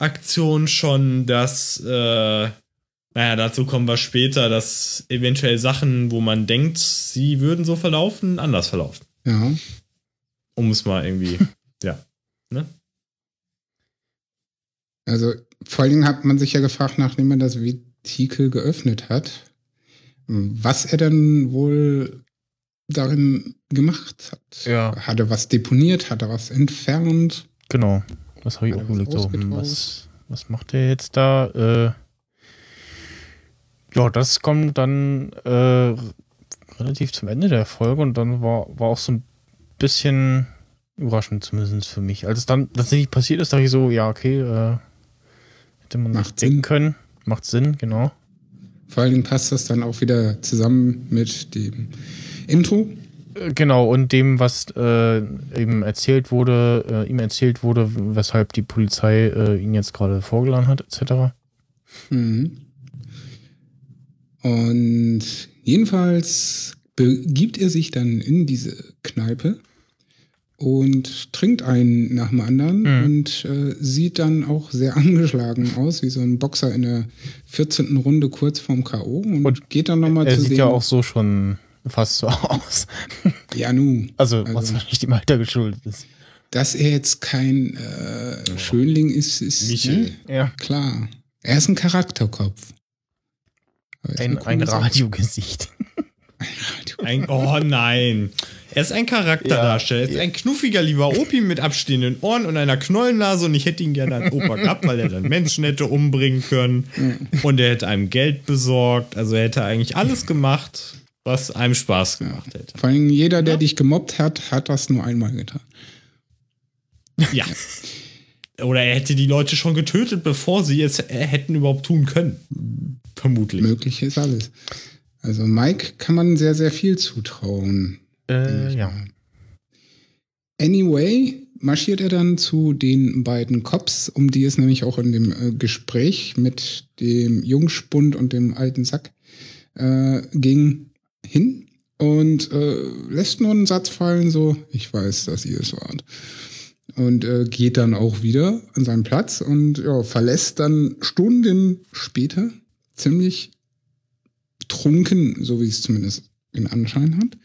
Speaker 3: Aktion schon, dass, äh, naja, dazu kommen wir später, dass eventuell Sachen, wo man denkt, sie würden so verlaufen, anders verlaufen.
Speaker 1: Ja.
Speaker 3: Um es mal irgendwie, [LAUGHS] ja. Ne?
Speaker 1: Also vor allen Dingen hat man sich ja gefragt, nachdem er das Vetikel geöffnet hat, was er denn wohl darin gemacht hat.
Speaker 2: Ja.
Speaker 1: Hat er was deponiert? Hat er was entfernt?
Speaker 2: Genau. Das habe ich auch
Speaker 1: er was
Speaker 2: überlegt. So, hm, was, was macht der jetzt da? Äh, ja, das kommt dann äh, relativ zum Ende der Folge und dann war, war auch so ein bisschen überraschend, zumindest für mich. Als es dann tatsächlich passiert ist, dachte ich so, ja, okay, äh, hätte man
Speaker 1: Macht
Speaker 2: denken
Speaker 1: Sinn.
Speaker 2: können. Macht Sinn, genau.
Speaker 1: Vor allen Dingen passt das dann auch wieder zusammen mit dem Intro.
Speaker 2: Äh, Genau, und dem, was äh, eben erzählt wurde, äh, ihm erzählt wurde, weshalb die Polizei äh, ihn jetzt gerade vorgeladen hat, etc.
Speaker 1: Mhm. Und jedenfalls begibt er sich dann in diese Kneipe und trinkt einen nach dem anderen
Speaker 2: Mhm.
Speaker 1: und äh, sieht dann auch sehr [LAUGHS] angeschlagen aus, wie so ein Boxer in der 14. Runde kurz vorm K.O. und,
Speaker 2: Und
Speaker 1: geht dann nochmal
Speaker 2: Er
Speaker 1: zu
Speaker 2: sieht
Speaker 1: dem.
Speaker 2: ja auch so schon fast so [LAUGHS] aus.
Speaker 1: ja, nu.
Speaker 2: Also,
Speaker 1: Also-
Speaker 2: was wahrscheinlich dem Alter geschuldet ist.
Speaker 1: Dass er jetzt kein äh, Schönling ist, ist
Speaker 3: Michel.
Speaker 1: ne?
Speaker 2: Ja.
Speaker 1: klar. Er ist ein Charakterkopf. Er ist
Speaker 2: Ein, ein. Radiogesicht.
Speaker 1: Radio. [LAUGHS]
Speaker 3: Ein, oh nein. Er ist ein Charakterdarsteller. Er ist ein knuffiger lieber Opi mit abstehenden Ohren und einer Knollennase und ich hätte ihn gerne als Opa gehabt, weil er dann Menschen hätte umbringen können und er hätte einem Geld besorgt. Also er hätte eigentlich alles gemacht, was einem Spaß gemacht hätte.
Speaker 1: Vor allem jeder, der dich gemobbt hat, hat das nur einmal getan.
Speaker 3: Ja. oder er hätte die Leute schon getötet, bevor sie es hätten überhaupt tun können. Vermutlich.
Speaker 1: Möglich ist alles. Also Mike kann man sehr, sehr viel zutrauen.
Speaker 2: Äh, ja.
Speaker 1: Anyway, marschiert er dann zu den beiden Cops, um die es nämlich auch in dem äh, Gespräch mit dem Jungspund und dem alten Sack äh, ging, hin und äh, lässt nur einen Satz fallen, so, ich weiß, dass ihr es wart. Und äh, geht dann auch wieder an seinen Platz und ja, verlässt dann Stunden später ziemlich trunken, so wie es zumindest in Anschein hat,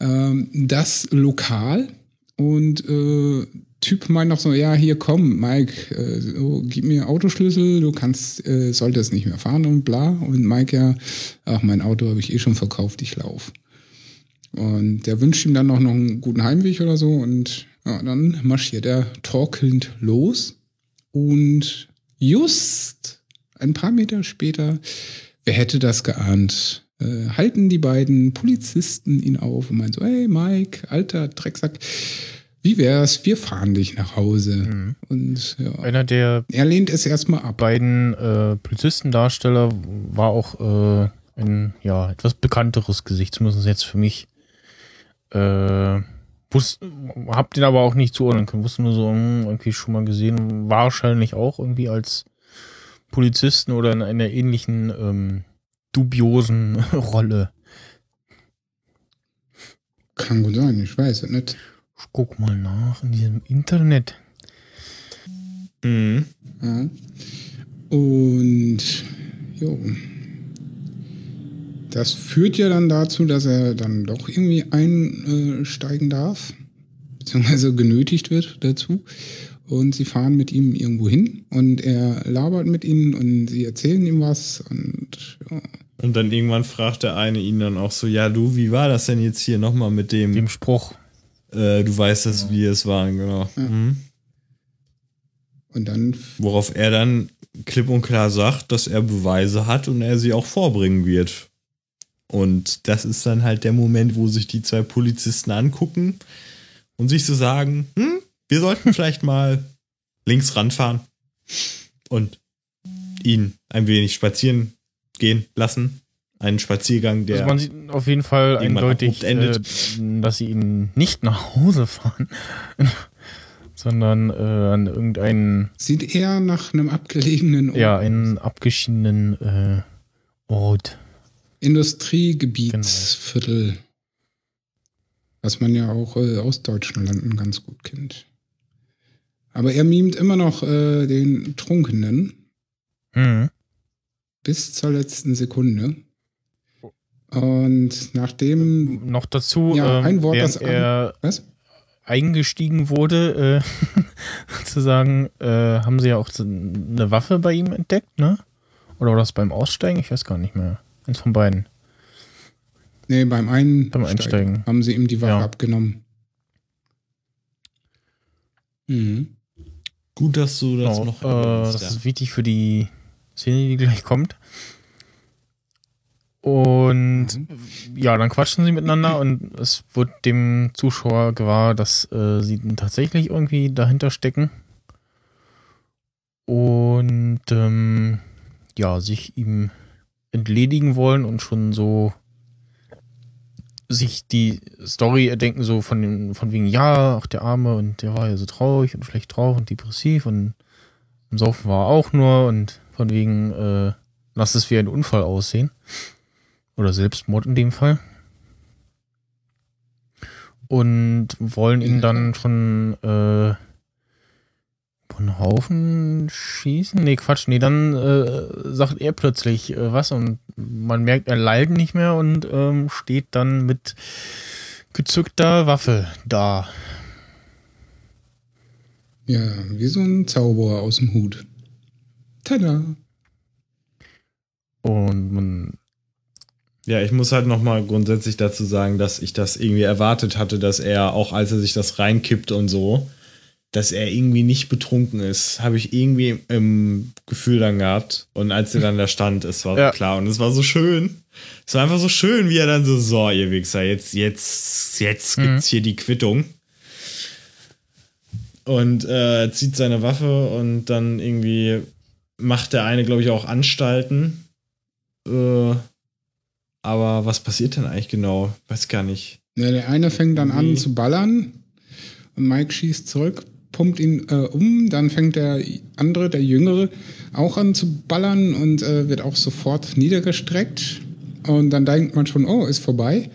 Speaker 1: ähm, das Lokal und äh, Typ meint noch so, ja, hier komm, Mike, äh, so, gib mir Autoschlüssel, du kannst, äh, solltest nicht mehr fahren und bla. Und Mike ja, ach, mein Auto habe ich eh schon verkauft, ich lauf. Und der wünscht ihm dann noch, noch einen guten Heimweg oder so und ja, dann marschiert er torkelnd los und just ein paar Meter später, wer hätte das geahnt, äh, halten die beiden Polizisten ihn auf und meinen so, hey Mike, alter Drecksack, wie wär's, wir fahren dich nach Hause.
Speaker 2: Mhm.
Speaker 1: Und ja,
Speaker 2: Einer der
Speaker 1: er lehnt es erstmal ab.
Speaker 2: beiden äh, Polizistendarsteller war auch äh, ein ja etwas bekannteres Gesicht, zumindest jetzt für mich. Äh, wusst, hab den aber auch nicht zuordnen können. Wusste nur so, hm, irgendwie schon mal gesehen. Wahrscheinlich auch irgendwie als Polizisten oder in einer ähnlichen ähm, dubiosen [LAUGHS] Rolle.
Speaker 1: Kann gut sein, ich weiß es nicht.
Speaker 2: Ich guck mal nach in diesem Internet.
Speaker 3: Mhm.
Speaker 1: Ja. Und jo. Das führt ja dann dazu, dass er dann doch irgendwie einsteigen darf, beziehungsweise genötigt wird dazu. Und sie fahren mit ihm irgendwo hin und er labert mit ihnen und sie erzählen ihm was und ja.
Speaker 3: Und dann irgendwann fragt der eine ihn dann auch so, ja du, wie war das denn jetzt hier nochmal mit dem,
Speaker 2: Dem Spruch.
Speaker 3: Äh, du weißt es, wie es war, genau. Mhm.
Speaker 1: Und dann
Speaker 3: Worauf er dann klipp und klar sagt, dass er Beweise hat und er sie auch vorbringen wird. Und das ist dann halt der Moment, wo sich die zwei Polizisten angucken und sich so sagen, hm, wir sollten vielleicht mal links ranfahren und ihn ein wenig spazieren gehen lassen. Einen Spaziergang, der
Speaker 2: also man sieht auf jeden Fall eindeutig, äh, dass sie ihn nicht nach Hause fahren, [LAUGHS] sondern äh, an irgendeinen,
Speaker 1: sieht er nach einem abgelegenen
Speaker 2: ja, einen abgeschiedenen äh, Ort.
Speaker 1: Industriegebietsviertel, was man ja auch äh, aus deutschen Landen ganz gut kennt. Aber er mimt immer noch äh, den Trunkenen
Speaker 2: Mhm.
Speaker 1: bis zur letzten Sekunde. Und nachdem,
Speaker 2: Noch dazu,
Speaker 1: Ja,
Speaker 2: ähm,
Speaker 1: ein Wort, das-
Speaker 2: er
Speaker 1: was?
Speaker 2: eingestiegen wurde, äh, [LAUGHS] sozusagen, äh, haben sie ja auch eine Waffe bei ihm entdeckt, ne? Oder war das beim Aussteigen? Ich weiß gar nicht mehr. Eins von beiden.
Speaker 1: Nee, beim Einsteigen,
Speaker 2: Beim Einsteigen.
Speaker 1: haben sie ihm die Waffe
Speaker 2: Ja.
Speaker 1: abgenommen. Mhm.
Speaker 3: gut, dass du das
Speaker 2: Genau,
Speaker 3: noch
Speaker 2: äh, das
Speaker 3: ja.
Speaker 2: ist wichtig für die Szene, die gleich kommt. Und
Speaker 1: Mhm.
Speaker 2: ja, dann quatschen sie miteinander und es wird dem Zuschauer gewahr, dass äh, sie tatsächlich irgendwie dahinter stecken. Und ähm, ja, sich ihm entledigen wollen und schon so sich die Story erdenken, so von, dem, von wegen, ja, ach der Arme und der war ja so traurig und schlecht drauf und depressiv und im Saufen war er auch nur und von wegen, äh, lass es wie ein Unfall aussehen. Oder Selbstmord in dem Fall. Und wollen ihn dann schon äh, von Haufen schießen? Nee, Quatsch, nee, dann äh, sagt er plötzlich äh, was und man merkt, er lallt nicht mehr und ähm, steht dann mit gezückter Waffe da.
Speaker 1: Ja, wie so ein Zauberer aus dem Hut. Tada!
Speaker 2: Und man
Speaker 3: Ja, ich muss halt nochmal grundsätzlich dazu sagen, dass ich das irgendwie erwartet hatte, dass er, auch als er sich das reinkippt und so, dass er irgendwie nicht betrunken ist. Habe ich irgendwie im Gefühl dann gehabt. Und als er dann da stand, es war
Speaker 2: Ja.
Speaker 3: klar. Und es war so schön. Es war einfach so schön, wie er dann so, so, ihr Wichser, jetzt, jetzt, jetzt
Speaker 2: Mhm.
Speaker 3: gibt's hier die Quittung. und äh, zieht seine Waffe und dann irgendwie macht der eine, glaube ich, auch Anstalten. Äh, aber was passiert denn eigentlich genau? Weiß gar nicht.
Speaker 1: Ja, der eine fängt dann an zu ballern und Mike schießt zurück, pumpt ihn äh, um. Dann fängt der andere, der Jüngere, auch an zu ballern und äh, wird auch sofort niedergestreckt. Und dann denkt man schon, oh, ist vorbei.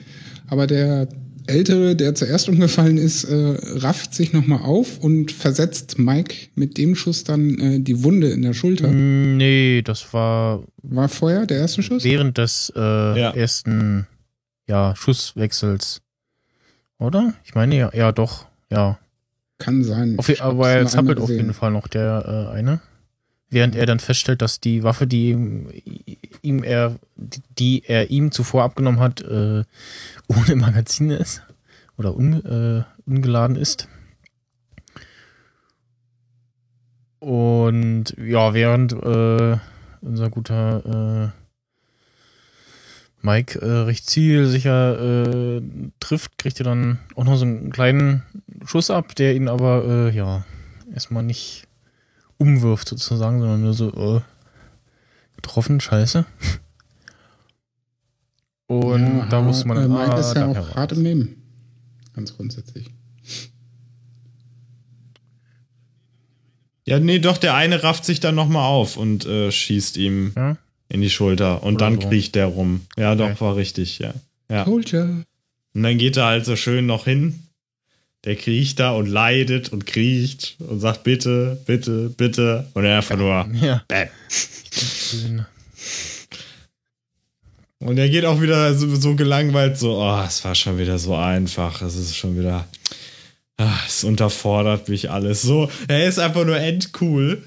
Speaker 1: Aber der Ältere, der zuerst umgefallen ist, äh, rafft sich nochmal auf und versetzt Mike mit dem Schuss dann äh, die Wunde in der Schulter.
Speaker 2: Mm, Nee, das war
Speaker 1: War vorher der erste Schuss?
Speaker 2: während des äh,
Speaker 3: Ja.
Speaker 2: ersten ja, Schusswechsels. Oder? Ich meine ja, ja doch, ja.
Speaker 1: Kann sein.
Speaker 2: Auf, aber er zappelt auf jeden. Fall noch der äh, eine. Während er dann feststellt, dass die Waffe, die ihm, er, die er ihm zuvor abgenommen hat, äh, ohne Magazin ist. Oder un, äh, ungeladen ist. Und ja, während äh, unser guter äh, Mike äh, recht zielsicher äh, trifft, kriegt er dann auch noch so einen kleinen Schuss ab, der ihn aber ja erstmal nicht umwirft sozusagen, sondern nur so äh, getroffen, scheiße. Und
Speaker 1: Ja,
Speaker 2: da muss man
Speaker 1: äh, Mike
Speaker 2: ah,
Speaker 1: ist ja auch hart im Nehmen. Ganz grundsätzlich.
Speaker 3: Ja, nee, doch, der eine rafft sich dann nochmal auf und äh, schießt ihm
Speaker 2: Ja?
Speaker 3: in die Schulter. Und
Speaker 2: Oder
Speaker 3: dann
Speaker 2: so.
Speaker 3: kriecht der rum. Ja, doch,
Speaker 2: Okay.
Speaker 3: war richtig, ja. ja. Und dann geht er halt so schön noch hin. Der kriecht da und leidet und kriecht und sagt bitte, bitte, bitte. Und er einfach nur
Speaker 2: Ja.
Speaker 3: Und er geht auch wieder so, so gelangweilt, so, oh, es war schon wieder so einfach. Es ist schon wieder, ah, es unterfordert mich alles. So, er ist einfach nur endcool.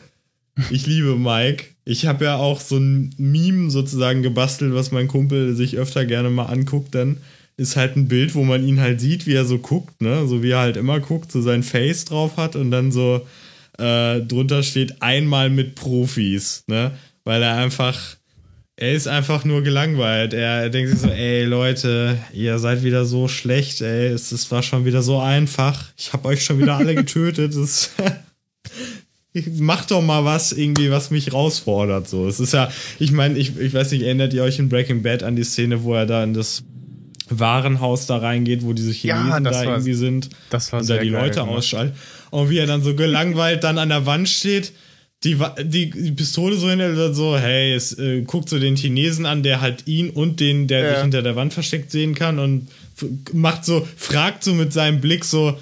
Speaker 3: Ich liebe Mike. Ich habe ja auch so ein Meme sozusagen gebastelt, was mein Kumpel sich öfter gerne mal anguckt. Dann ist halt ein Bild, wo man ihn halt sieht, wie er so guckt, ne? So wie er halt immer guckt, so sein Face drauf hat und dann so äh, drunter steht einmal mit Profis, ne? Weil er einfach er ist einfach nur gelangweilt. Er, er denkt sich so, ey Leute, ihr seid wieder so schlecht, ey, es, es war schon wieder so einfach. Ich habe euch schon wieder alle [LAUGHS] getötet. Das, [LAUGHS] macht doch mal was irgendwie, was mich herausfordert. So, es ist ja, ich meine, ich, ich weiß nicht, erinnert ihr euch in Breaking Bad an die Szene, wo er da in das Warenhaus da reingeht, wo diese Chinesen
Speaker 2: Ja,
Speaker 3: da
Speaker 2: war-
Speaker 3: irgendwie sind
Speaker 2: Das war
Speaker 3: und da die
Speaker 2: geil
Speaker 3: Leute
Speaker 2: gemacht.
Speaker 3: ausschaltet. Und wie er dann so gelangweilt dann an der Wand steht, die, die, die Pistole so hinter und so, hey, es äh, guckt so den Chinesen an, der halt ihn und den, der
Speaker 2: Ja.
Speaker 3: sich hinter der Wand versteckt sehen kann und macht so, fragt so mit seinem Blick so,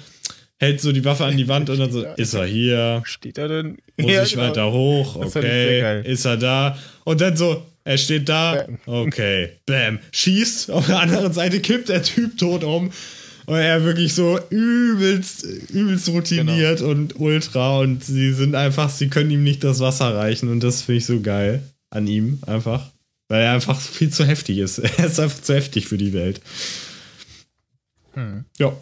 Speaker 3: hält so die Waffe an die Wand und dann so, ist er hier?
Speaker 2: Steht er denn?
Speaker 3: Muss
Speaker 2: Ja,
Speaker 3: ich
Speaker 2: genau.
Speaker 3: weiter hoch? Okay.
Speaker 2: geil.
Speaker 3: Ist er da? Und dann so, er steht da.
Speaker 2: Bam.
Speaker 3: Okay. Bam. Schießt. Auf der anderen Seite kippt der Typ tot um. Und er wirklich so übelst, übelst routiniert
Speaker 2: Genau.
Speaker 3: und ultra. Und sie sind einfach, sie können ihm nicht das Wasser reichen. Und das finde ich so geil an ihm einfach. Weil er einfach viel zu heftig ist. [LAUGHS] Er ist einfach zu heftig für die Welt.
Speaker 2: Hm.
Speaker 3: Ja.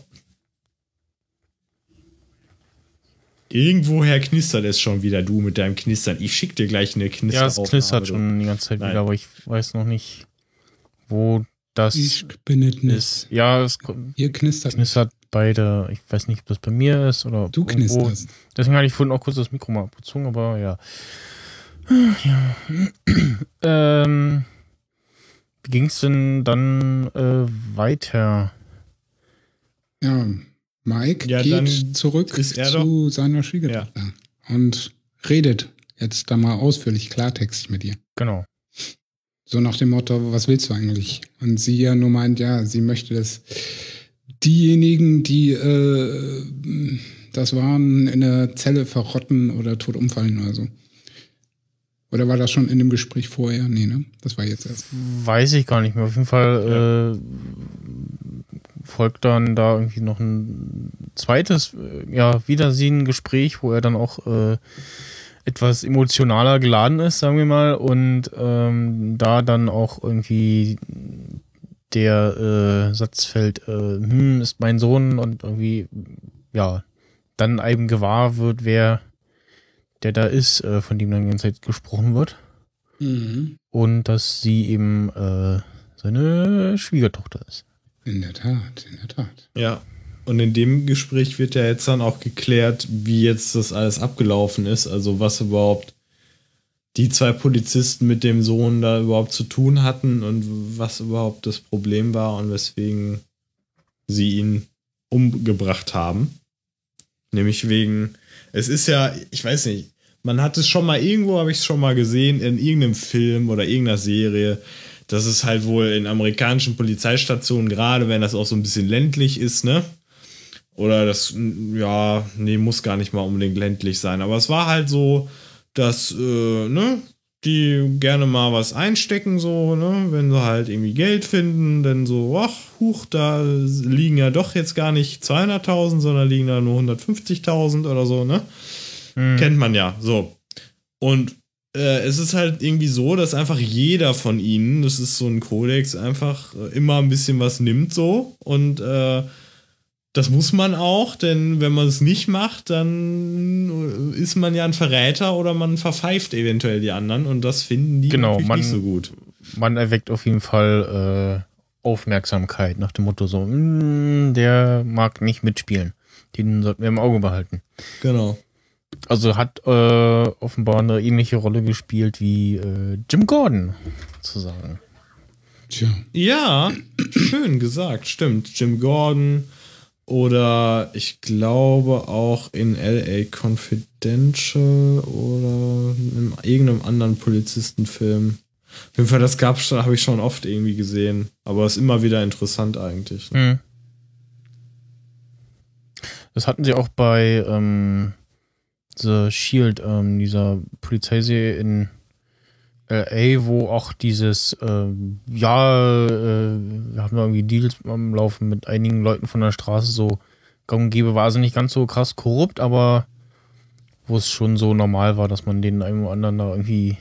Speaker 3: Irgendwoher knistert es schon wieder, du mit deinem Knistern. Ich schick dir gleich eine Knister
Speaker 2: Ja, es knistert schon die ganze Zeit
Speaker 3: Nein.
Speaker 2: wieder, aber ich weiß noch nicht, wo das
Speaker 1: Ich bin es nicht.
Speaker 2: ist. Ja, es
Speaker 1: Ihr knistert.
Speaker 2: knistert beide. Ich weiß nicht, ob das bei mir ist oder
Speaker 1: Du
Speaker 2: irgendwo.
Speaker 1: knisterst.
Speaker 2: Deswegen hatte ich vorhin auch kurz das Mikro mal abgezogen, aber ja. [CLEARS THROAT] ja. [CLEARS THROAT] ähm, wie ging es denn dann äh, weiter?
Speaker 1: Ja, Mike
Speaker 3: Ja,
Speaker 1: geht zurück zu seiner Schwiegertochter und redet jetzt da mal ausführlich Klartext mit ihr.
Speaker 2: Genau.
Speaker 1: So nach dem Motto, was willst du eigentlich? Und sie ja nur meint, ja, sie möchte, dass diejenigen, die äh, das waren, in der Zelle verrotten oder tot umfallen oder so. Oder war das schon in dem Gespräch vorher? Nee, ne? Das war jetzt erst.
Speaker 2: Weiß ich gar nicht mehr. Auf jeden Fall äh, folgt dann da irgendwie noch ein zweites, äh, ja, Wiedersehen-Gespräch, wo er dann auch äh, etwas emotionaler geladen ist, sagen wir mal, und ähm, da dann auch irgendwie der äh, Satz fällt, äh, hm, ist mein Sohn und irgendwie, ja, dann eben gewahr wird, wer der da ist, äh, von dem dann die ganze Zeit gesprochen wird
Speaker 1: Mhm.
Speaker 2: und dass sie eben äh, seine Schwiegertochter ist.
Speaker 1: In der Tat, in der Tat.
Speaker 3: Ja. Und in dem Gespräch wird ja jetzt dann auch geklärt, wie jetzt das alles abgelaufen ist. Also was überhaupt die zwei Polizisten mit dem Sohn da überhaupt zu tun hatten und was überhaupt das Problem war und weswegen sie ihn umgebracht haben. Nämlich wegen, es ist ja, ich weiß nicht, man hat es schon mal irgendwo, habe ich es schon mal gesehen, in irgendeinem Film oder irgendeiner Serie, dass es halt wohl in amerikanischen Polizeistationen, gerade wenn das auch so ein bisschen ländlich ist, ne? Oder das, ja, nee, muss gar nicht mal unbedingt ländlich sein. Aber es war halt so, dass, äh, ne, die gerne mal was einstecken, so, ne, wenn sie halt irgendwie Geld finden, dann so, ach, huch, da liegen ja doch jetzt gar nicht 200.000, sondern liegen da nur 150.000 oder so, ne? Hm. Kennt man ja, so. Und äh, es ist halt irgendwie so, dass einfach jeder von ihnen, das ist so ein Kodex, einfach äh, immer ein bisschen was nimmt, so. Und äh, das muss man auch, denn wenn man es nicht macht, dann ist man ja ein Verräter oder man verpfeift eventuell die anderen und das finden die
Speaker 2: genau, man,
Speaker 3: nicht so gut.
Speaker 2: Man erweckt auf jeden Fall äh, Aufmerksamkeit nach dem Motto so, mm, der mag nicht mitspielen. Den sollten wir im Auge behalten.
Speaker 3: Genau.
Speaker 2: Also hat äh, offenbar eine ähnliche Rolle gespielt wie äh, Jim Gordon, sozusagen.
Speaker 3: Tja. Ja, schön gesagt, stimmt. Jim Gordon oder ich glaube auch in LA Confidential oder in irgendeinem anderen Polizistenfilm. Auf jeden Fall, das gab's, habe ich schon oft irgendwie gesehen. Aber ist immer wieder interessant eigentlich.
Speaker 2: Mhm. Das hatten sie auch bei ähm, The Shield, ähm, dieser Polizeiserie in LA, wo auch dieses, äh, ja, äh, wir haben irgendwie Deals am Laufen mit einigen Leuten von der Straße, so gang und gäbe, war also nicht ganz so krass korrupt, aber wo es schon so normal war, dass man den einen oder anderen da irgendwie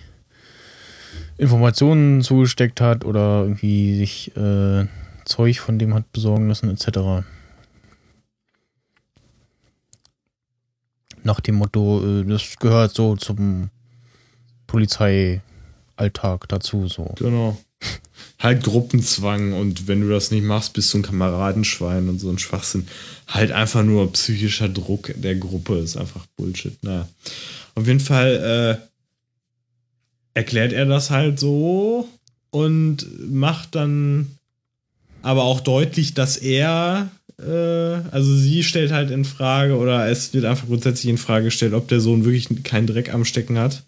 Speaker 2: Informationen zugesteckt hat oder irgendwie sich äh, Zeug von dem hat besorgen lassen, etc. Nach dem Motto, äh, das gehört so zum Polizei Alltag dazu. So.
Speaker 3: Genau. Halt Gruppenzwang und wenn du das nicht machst, bist du ein Kameradenschwein und so ein Schwachsinn. Halt einfach nur psychischer Druck der Gruppe ist einfach Bullshit. Naja. Auf jeden Fall äh, erklärt er das halt so und macht dann aber auch deutlich, dass er, äh, also sie stellt halt in Frage oder es wird einfach grundsätzlich in Frage gestellt, ob der Sohn wirklich keinen Dreck am Stecken hat.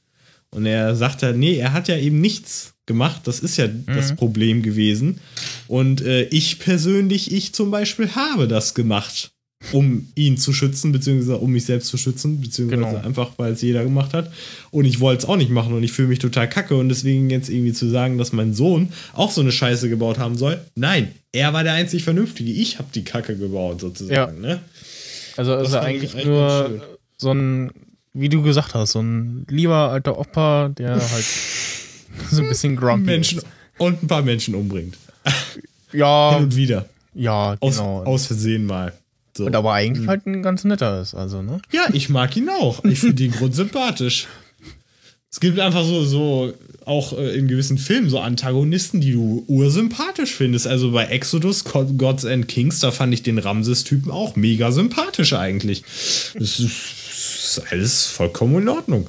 Speaker 3: Und er sagt ja, nee, er hat ja eben nichts gemacht. Das ist ja mhm. das Problem gewesen. Und äh, ich persönlich, ich zum Beispiel, habe das gemacht, um ihn zu schützen, beziehungsweise um mich selbst zu schützen, beziehungsweise genau. einfach, weil es jeder gemacht hat. Und ich wollte es auch nicht machen und ich fühle mich total kacke. Und deswegen jetzt irgendwie zu sagen, dass mein Sohn auch so eine Scheiße gebaut haben soll. Nein, er war der einzig Vernünftige. Ich habe die Kacke gebaut, sozusagen. Ja. Ne?
Speaker 2: Also ist er eigentlich nur so ein wie du gesagt hast, so ein lieber alter Opa, der [LAUGHS] halt so ein bisschen grumpy
Speaker 3: Menschen ist. Und ein paar Menschen umbringt.
Speaker 2: Ja.
Speaker 3: Hin und wieder.
Speaker 2: Ja,
Speaker 3: genau. Aus, aus Versehen mal.
Speaker 2: So. Und aber eigentlich halt ein ganz netter ist, also, ne?
Speaker 3: Ja, ich mag ihn auch. Ich finde ihn [LAUGHS] grundsympathisch. Es gibt einfach so, so auch äh, in gewissen Filmen so Antagonisten, die du ursympathisch findest. Also bei Exodus, Gods and Kings, da fand ich den Ramses-Typen auch mega sympathisch eigentlich. Das ist ist alles vollkommen in Ordnung.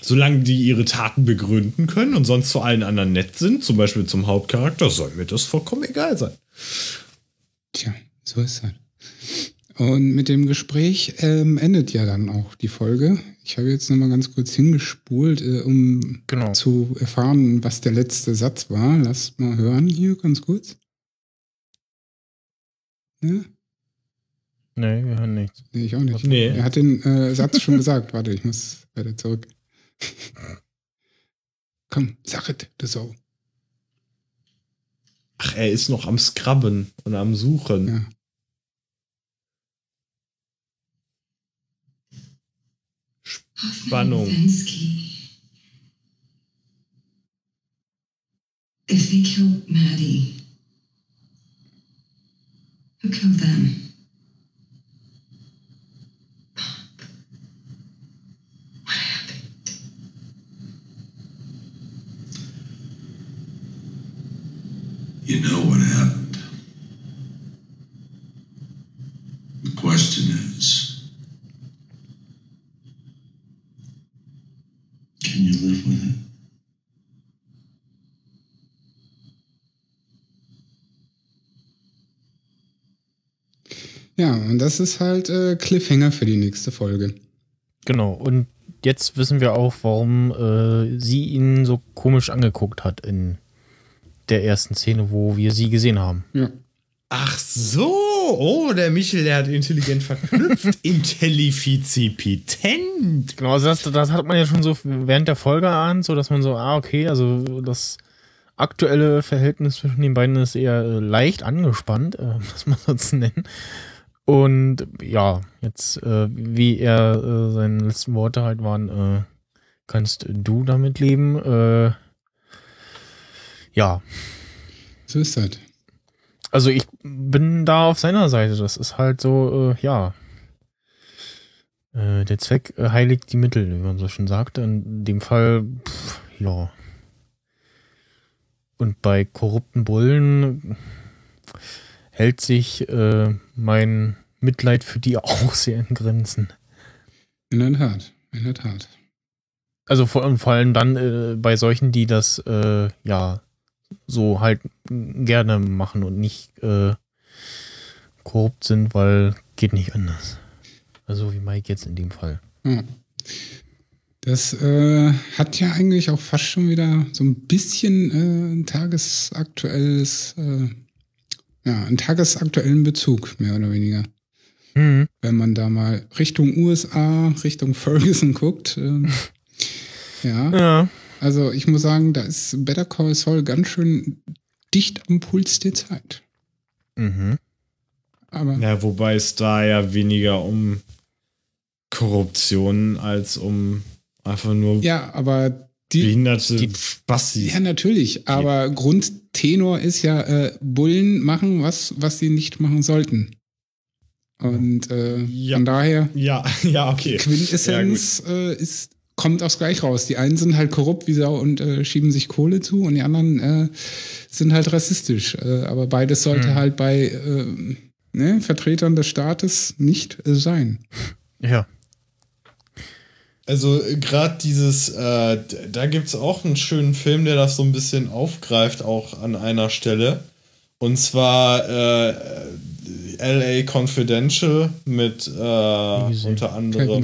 Speaker 3: Solange die ihre Taten begründen können und sonst zu allen anderen nett sind, zum Beispiel zum Hauptcharakter, soll mir das vollkommen egal sein.
Speaker 1: Tja, so ist das. Und mit dem Gespräch ähm, endet ja dann auch die Folge. Ich habe jetzt nochmal ganz kurz hingespult, äh, um genau. zu erfahren, was der letzte Satz war. Lass mal hören hier ganz kurz.
Speaker 2: Ne? Nee, wir hören nichts.
Speaker 1: Nee, ich auch nicht. Nee. Er hat den äh, Satz schon gesagt. Warte, ich muss weiter zurück. [LAUGHS] Komm, sag es, du Sau.
Speaker 3: Ach, er ist noch am Scrubben und am Suchen. Ja. Spannung. If they killed Maddie, who killed them? You know what happened. The question is can you live with it?
Speaker 1: Ja, und das ist halt äh, Cliffhanger für die nächste Folge.
Speaker 2: Genau, und jetzt wissen wir auch, warum äh, sie ihn so komisch angeguckt hat in der ersten Szene, wo wir sie gesehen haben.
Speaker 1: Ja.
Speaker 3: Ach so, oh, der Michel, der hat intelligent verknüpft. [LAUGHS] Intellifizipitent.
Speaker 2: Genau, also das, das hat man ja schon so während der Folge an, so dass man so, ah, okay, also das aktuelle Verhältnis zwischen den beiden ist eher äh, leicht angespannt, äh, [LAUGHS] muss man sonst nennen. Und ja, jetzt, äh, wie er äh, seine letzten Worte halt waren, äh, kannst du damit leben? Äh, ja.
Speaker 1: So ist das.
Speaker 2: Also ich bin da auf seiner Seite. Das ist halt so, äh, ja. Äh, der Zweck äh, heiligt die Mittel, wie man so schon sagt. In dem Fall, pff, ja. Und bei korrupten Bullen hält sich äh, mein Mitleid für die [LAUGHS] auch sehr in Grenzen.
Speaker 1: In der Tat, in der Tat.
Speaker 2: Also vor, vor allem dann äh, bei solchen, die das äh, ja so halt gerne machen und nicht äh, korrupt sind, weil geht nicht anders. Also wie Mike jetzt in dem Fall.
Speaker 1: Ja. Das äh, hat ja eigentlich auch fast schon wieder so ein bisschen äh, ein tagesaktuelles, äh, ja, einen tagesaktuellen Bezug, mehr oder weniger.
Speaker 2: Mhm.
Speaker 1: Wenn man da mal Richtung USA, Richtung Ferguson guckt. ähm, [LAUGHS] ja,
Speaker 2: Ja.
Speaker 1: Also ich muss sagen, da ist Better Call Saul ganz schön dicht am Puls der Zeit.
Speaker 2: Mhm.
Speaker 1: Aber
Speaker 3: Ja, wobei es da ja weniger um Korruption als um einfach nur
Speaker 1: ja, aber die,
Speaker 3: behinderte
Speaker 2: die-
Speaker 3: Spastis.
Speaker 1: Ja, natürlich. Aber Grundtenor ist ja, äh, Bullen machen was, was sie nicht machen sollten. Und äh,
Speaker 3: Ja.
Speaker 1: von daher,
Speaker 3: Ja, [LAUGHS] ja, okay.
Speaker 1: Quintessenz äh, ist, kommt aufs Gleich raus. Die einen sind halt korrupt wie Sau und äh, schieben sich Kohle zu und die anderen äh, sind halt rassistisch. Äh, aber beides sollte
Speaker 2: Hm.
Speaker 1: halt bei äh, ne, Vertretern des Staates nicht äh, sein.
Speaker 2: Ja.
Speaker 3: Also gerade dieses, äh, da gibt es auch einen schönen Film, der das so ein bisschen aufgreift, auch an einer Stelle. Und zwar äh, LA Confidential mit äh, unter anderem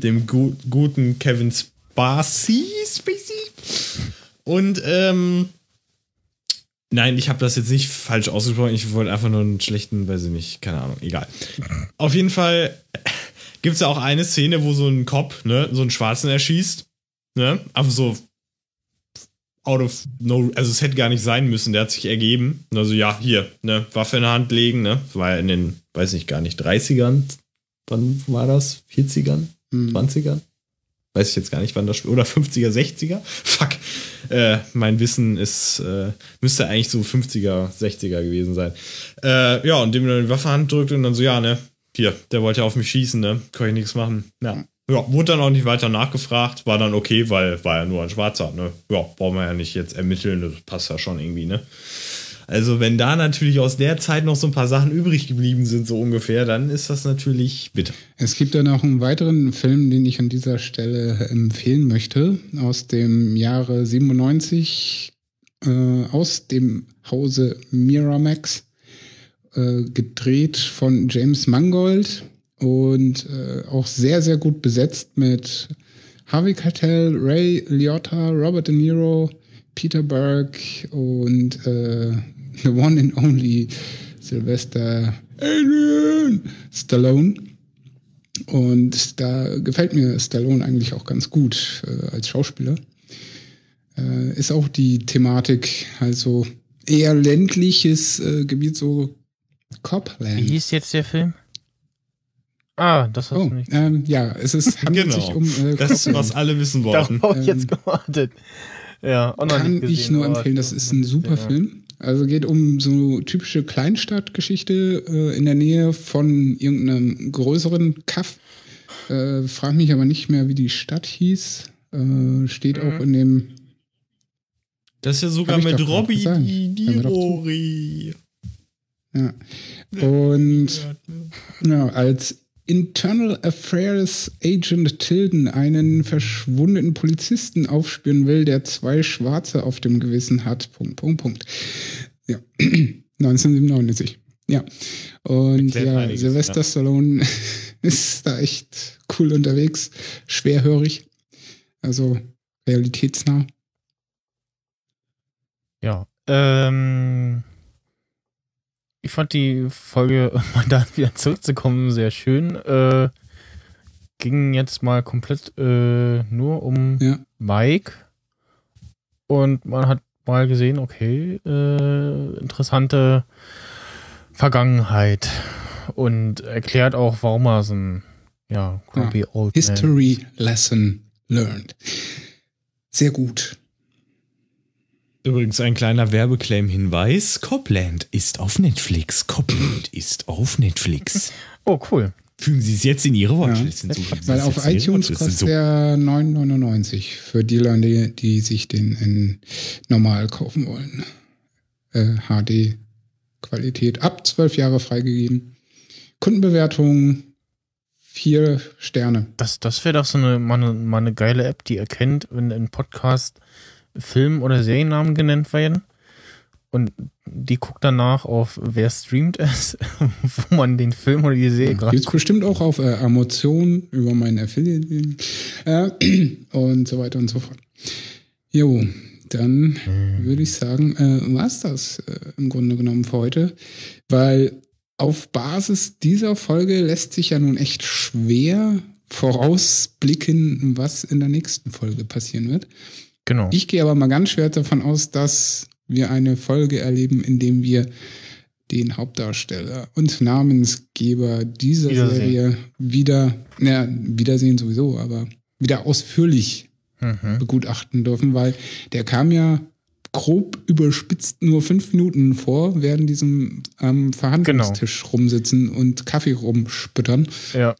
Speaker 3: dem gu guten Kevin Spacey. Spacey. Und ähm, nein, ich habe das jetzt nicht falsch ausgesprochen. Ich wollte einfach nur einen schlechten, weiß ich nicht, keine Ahnung, egal. Auf jeden Fall gibt es ja auch eine Szene, wo so ein Cop, ne, so einen Schwarzen erschießt. Ne? Einfach so out of no, also es hätte gar nicht sein müssen, der hat sich ergeben. Also ja, hier, ne, Waffe in der Hand legen, ne? Das war ja in den, weiß ich gar nicht, 30ern. Wann war das? 40ern?
Speaker 1: Hm.
Speaker 3: 20ern? Weiß ich jetzt gar nicht, wann das spielt. Oder 50er, 60er? [LAUGHS] Fuck. Äh, mein Wissen ist, äh, müsste eigentlich so 50er, 60er gewesen sein. Äh, ja, und dem dann die Waffe in die Hand drückt und dann so, ja, ne, hier, der wollte ja auf mich schießen, ne, kann ich nichts machen. Ja. Ja, wurde dann auch nicht weiter nachgefragt, war dann okay, weil war ja nur ein Schwarzer, ne? Ja, brauchen wir ja nicht jetzt ermitteln, das passt ja schon irgendwie, ne? Also, wenn da natürlich aus der Zeit noch so ein paar Sachen übrig geblieben sind, so ungefähr, dann ist das natürlich bitter.
Speaker 1: Es gibt dann auch einen weiteren Film, den ich an dieser Stelle empfehlen möchte, aus dem Jahre 97, äh, aus dem Hause Miramax, äh, gedreht von James Mangold und äh, auch sehr, sehr gut besetzt mit Harvey Keitel, Ray Liotta, Robert De Niro, Peter Berg und äh, [LAUGHS] the one and only Sylvester Adrian Stallone. Und da gefällt mir Stallone eigentlich auch ganz gut äh, als Schauspieler. Äh, ist auch die Thematik, also eher ländliches äh, Gebiet, so
Speaker 2: Wie
Speaker 1: Copland.
Speaker 2: hieß jetzt der Film? Ah, das hast
Speaker 1: Oh,
Speaker 2: du nicht.
Speaker 1: ähm, ja, es ist, [LAUGHS] handelt
Speaker 3: Genau.
Speaker 1: sich um äh,
Speaker 3: Das ist, was alle wissen wollten.
Speaker 2: Darauf habe ich jetzt
Speaker 1: ähm,
Speaker 2: gewartet. Ja, auch noch
Speaker 1: Kann
Speaker 2: nicht gesehen,
Speaker 1: ich nur empfehlen, das ist ein super
Speaker 2: Ja.
Speaker 1: Film. Also geht um so typische Kleinstadtgeschichte äh, in der Nähe von irgendeinem größeren Kaff. Äh, frag mich aber nicht mehr, wie die Stadt hieß. Äh, steht
Speaker 2: Mhm.
Speaker 1: auch in dem.
Speaker 3: Das ist ja sogar mit Robby. Rory.
Speaker 1: Ja. Und ja, als Internal Affairs Agent Tilden einen verschwundenen Polizisten aufspüren will, der zwei Schwarze auf dem Gewissen hat. Punkt, Punkt, Punkt. Ja. [CLEARS THROAT] 1997. Ja. Und
Speaker 3: Erklärt
Speaker 1: ja,
Speaker 3: einiges,
Speaker 1: Sylvester
Speaker 3: ja.
Speaker 1: Stallone [LAUGHS] ist da echt cool unterwegs, schwerhörig. Also realitätsnah.
Speaker 2: Ja. Ähm, ich fand die Folge, [LAUGHS] um da wieder zurückzukommen, sehr schön. Äh, ging jetzt mal komplett äh, nur um
Speaker 1: Ja.
Speaker 2: Mike. Und man hat mal gesehen, okay, äh, interessante Vergangenheit. Und erklärt auch, warum er so ein ja, grumpy old man
Speaker 1: History Lesson Learned. Sehr gut.
Speaker 3: Übrigens ein kleiner Werbeclaim-Hinweis. Copland ist auf Netflix. Copland [LAUGHS] ist auf Netflix.
Speaker 2: Oh, cool.
Speaker 3: Fügen Sie es jetzt in Ihre Watchlist hinzu. Fügen Sie
Speaker 1: Weil auf iTunes kostet
Speaker 3: hinzu.
Speaker 1: der 9,99 für die Leute, die sich den in normal kaufen wollen. Äh, HD-Qualität. Ab 12 Jahre freigegeben. Kundenbewertung vier Sterne.
Speaker 2: Das, das wäre doch so eine mal, eine mal eine geile App, die erkennt, wenn im Podcast Film- oder Seriennamen genannt werden. Und die guckt danach auf, wer streamt es, [LAUGHS] wo man den Film oder die Serie gerade
Speaker 1: Gibt es bestimmt auch auf äh, Amazon über meinen Affiliate äh, [CLEARS THROAT] und so weiter und so fort. Jo, dann würde ich sagen, äh, war es das äh, im Grunde genommen für heute, weil auf Basis dieser Folge lässt sich ja nun echt schwer vorausblicken, was in der nächsten Folge passieren wird.
Speaker 2: Genau.
Speaker 1: Ich gehe aber mal ganz schwer davon aus, dass wir eine Folge erleben, in dem wir den Hauptdarsteller und Namensgeber dieser. Serie wieder, naja, wiedersehen sowieso, aber wieder ausführlich
Speaker 2: Mhm.
Speaker 1: begutachten dürfen, weil der kam ja grob überspitzt nur fünf Minuten vor, während diesem am Verhandlungstisch rumsitzen und Kaffee rumspüttern.
Speaker 2: Ja.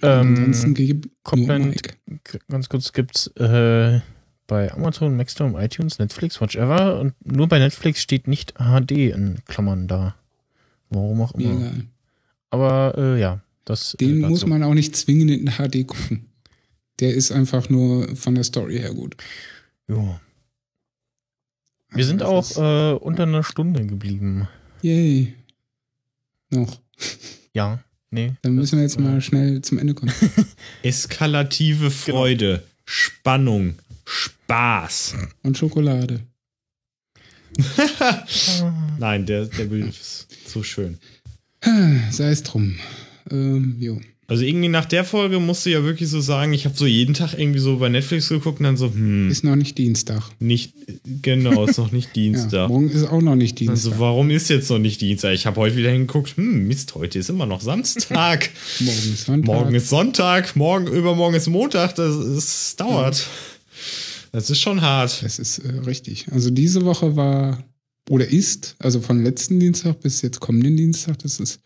Speaker 1: Ansonsten
Speaker 2: Ähm,
Speaker 1: gibt
Speaker 2: Copland-
Speaker 1: Mike.
Speaker 2: g- ganz kurz gibt's äh, bei Amazon, Maxdome, iTunes, Netflix, whatever. Und nur bei Netflix steht nicht HD in Klammern da. Warum auch immer.
Speaker 1: egal.
Speaker 2: Aber äh, ja, das.
Speaker 1: Den
Speaker 2: äh,
Speaker 1: muss
Speaker 2: dazu.
Speaker 1: man auch nicht zwingend in HD gucken. Der ist einfach nur von der Story her gut.
Speaker 2: Jo. Wir
Speaker 1: Also
Speaker 2: sind
Speaker 1: das
Speaker 2: auch äh, unter einer Stunde geblieben.
Speaker 1: Yay. Noch.
Speaker 2: Ja, nee.
Speaker 1: Dann müssen wir jetzt mal schnell zum Ende kommen. [LAUGHS] [LAUGHS]
Speaker 3: Eskalative Freude, Spannung, Spaß.
Speaker 1: Und Schokolade. [LAUGHS]
Speaker 3: Nein, der, der Bild ist so schön.
Speaker 1: Sei es drum. Ähm, jo.
Speaker 3: Also irgendwie nach der Folge musst du ja wirklich so sagen, ich habe so jeden Tag irgendwie so bei Netflix geguckt und dann so, hm,
Speaker 1: Ist noch nicht Dienstag.
Speaker 3: nicht, genau, ist noch nicht [LAUGHS]
Speaker 1: Ja,
Speaker 3: Dienstag.
Speaker 1: morgen ist auch noch nicht Dienstag.
Speaker 3: also warum ist jetzt noch nicht Dienstag? Ich habe heute wieder hingeguckt, hm, Mist, heute ist immer noch Samstag. [LAUGHS]
Speaker 1: morgen ist Sonntag.
Speaker 3: morgen ist Sonntag, morgen, übermorgen ist Montag, das, das dauert. Das ist schon hart.
Speaker 1: Das ist äh, richtig. Also diese Woche war oder ist, also von letzten Dienstag bis jetzt kommenden Dienstag, das ist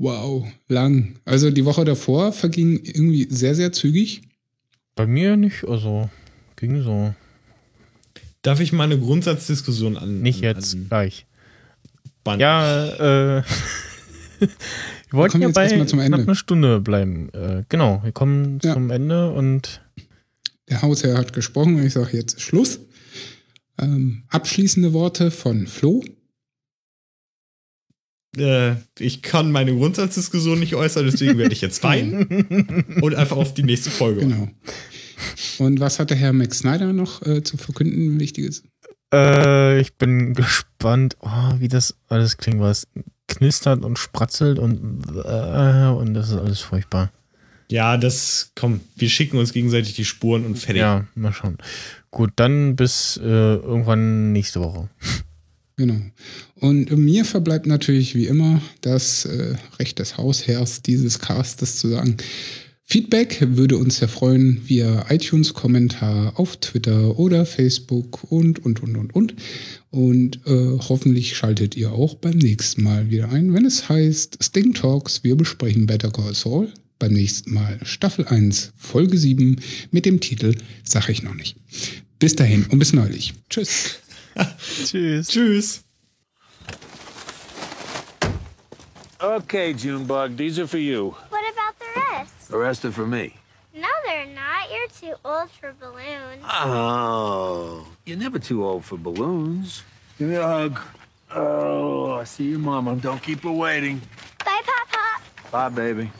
Speaker 1: wow, lang. Also die Woche davor verging irgendwie sehr, sehr zügig.
Speaker 2: Bei mir nicht, also ging so.
Speaker 3: Darf ich mal eine Grundsatzdiskussion an?
Speaker 2: Nicht
Speaker 3: an,
Speaker 2: jetzt,
Speaker 3: An
Speaker 2: gleich.
Speaker 3: Band-
Speaker 2: Ja, äh. [LAUGHS] wir wollten
Speaker 1: kommen
Speaker 2: ja
Speaker 1: jetzt
Speaker 2: bei
Speaker 1: erstmal zum Ende.
Speaker 2: knapp einer Stunde bleiben. Äh, genau, wir kommen
Speaker 1: Ja.
Speaker 2: zum Ende und
Speaker 1: Der Hausherr hat gesprochen und ich sage jetzt Schluss. Ähm, abschließende Worte von Flo.
Speaker 3: Äh, ich kann meine Grundsatzdiskussion nicht äußern, deswegen werde ich jetzt [LAUGHS] weinen und einfach auf die nächste Folge.
Speaker 1: Genau. Und was hat der Herr Max Snyder noch äh, zu verkünden, Wichtiges?
Speaker 2: Äh, ich bin gespannt, oh, wie das alles klingt, was knistert und spratzelt und äh, und das ist alles furchtbar.
Speaker 3: Ja, das, komm, wir schicken uns gegenseitig die Spuren und fertig.
Speaker 2: Ja, mal schauen. Gut, dann bis äh, irgendwann nächste Woche.
Speaker 1: Genau. Und mir verbleibt natürlich wie immer das äh, Recht des Hausherrs dieses Castes zu sagen. Feedback würde uns sehr freuen via iTunes-Kommentar auf Twitter oder Facebook und, und, und, und, und. Und äh, hoffentlich schaltet ihr auch beim nächsten Mal wieder ein, wenn es heißt Sting Talks, wir besprechen Better Call Saul. Beim nächsten Mal Staffel 1, Folge 7 mit dem Titel Sag ich noch nicht. Bis dahin und bis neulich. Tschüss.
Speaker 2: Tschüss.
Speaker 3: Tschüss.
Speaker 4: Okay, Junebug, these are for you.
Speaker 5: What about the rest?
Speaker 4: The rest are for me.
Speaker 5: No, they're not. You're too old for balloons.
Speaker 4: Oh, you're never too old for balloons. Give me a hug. Oh. I see your mama. Don't keep her waiting.
Speaker 5: Bye, Pop Pop.
Speaker 4: Bye, baby.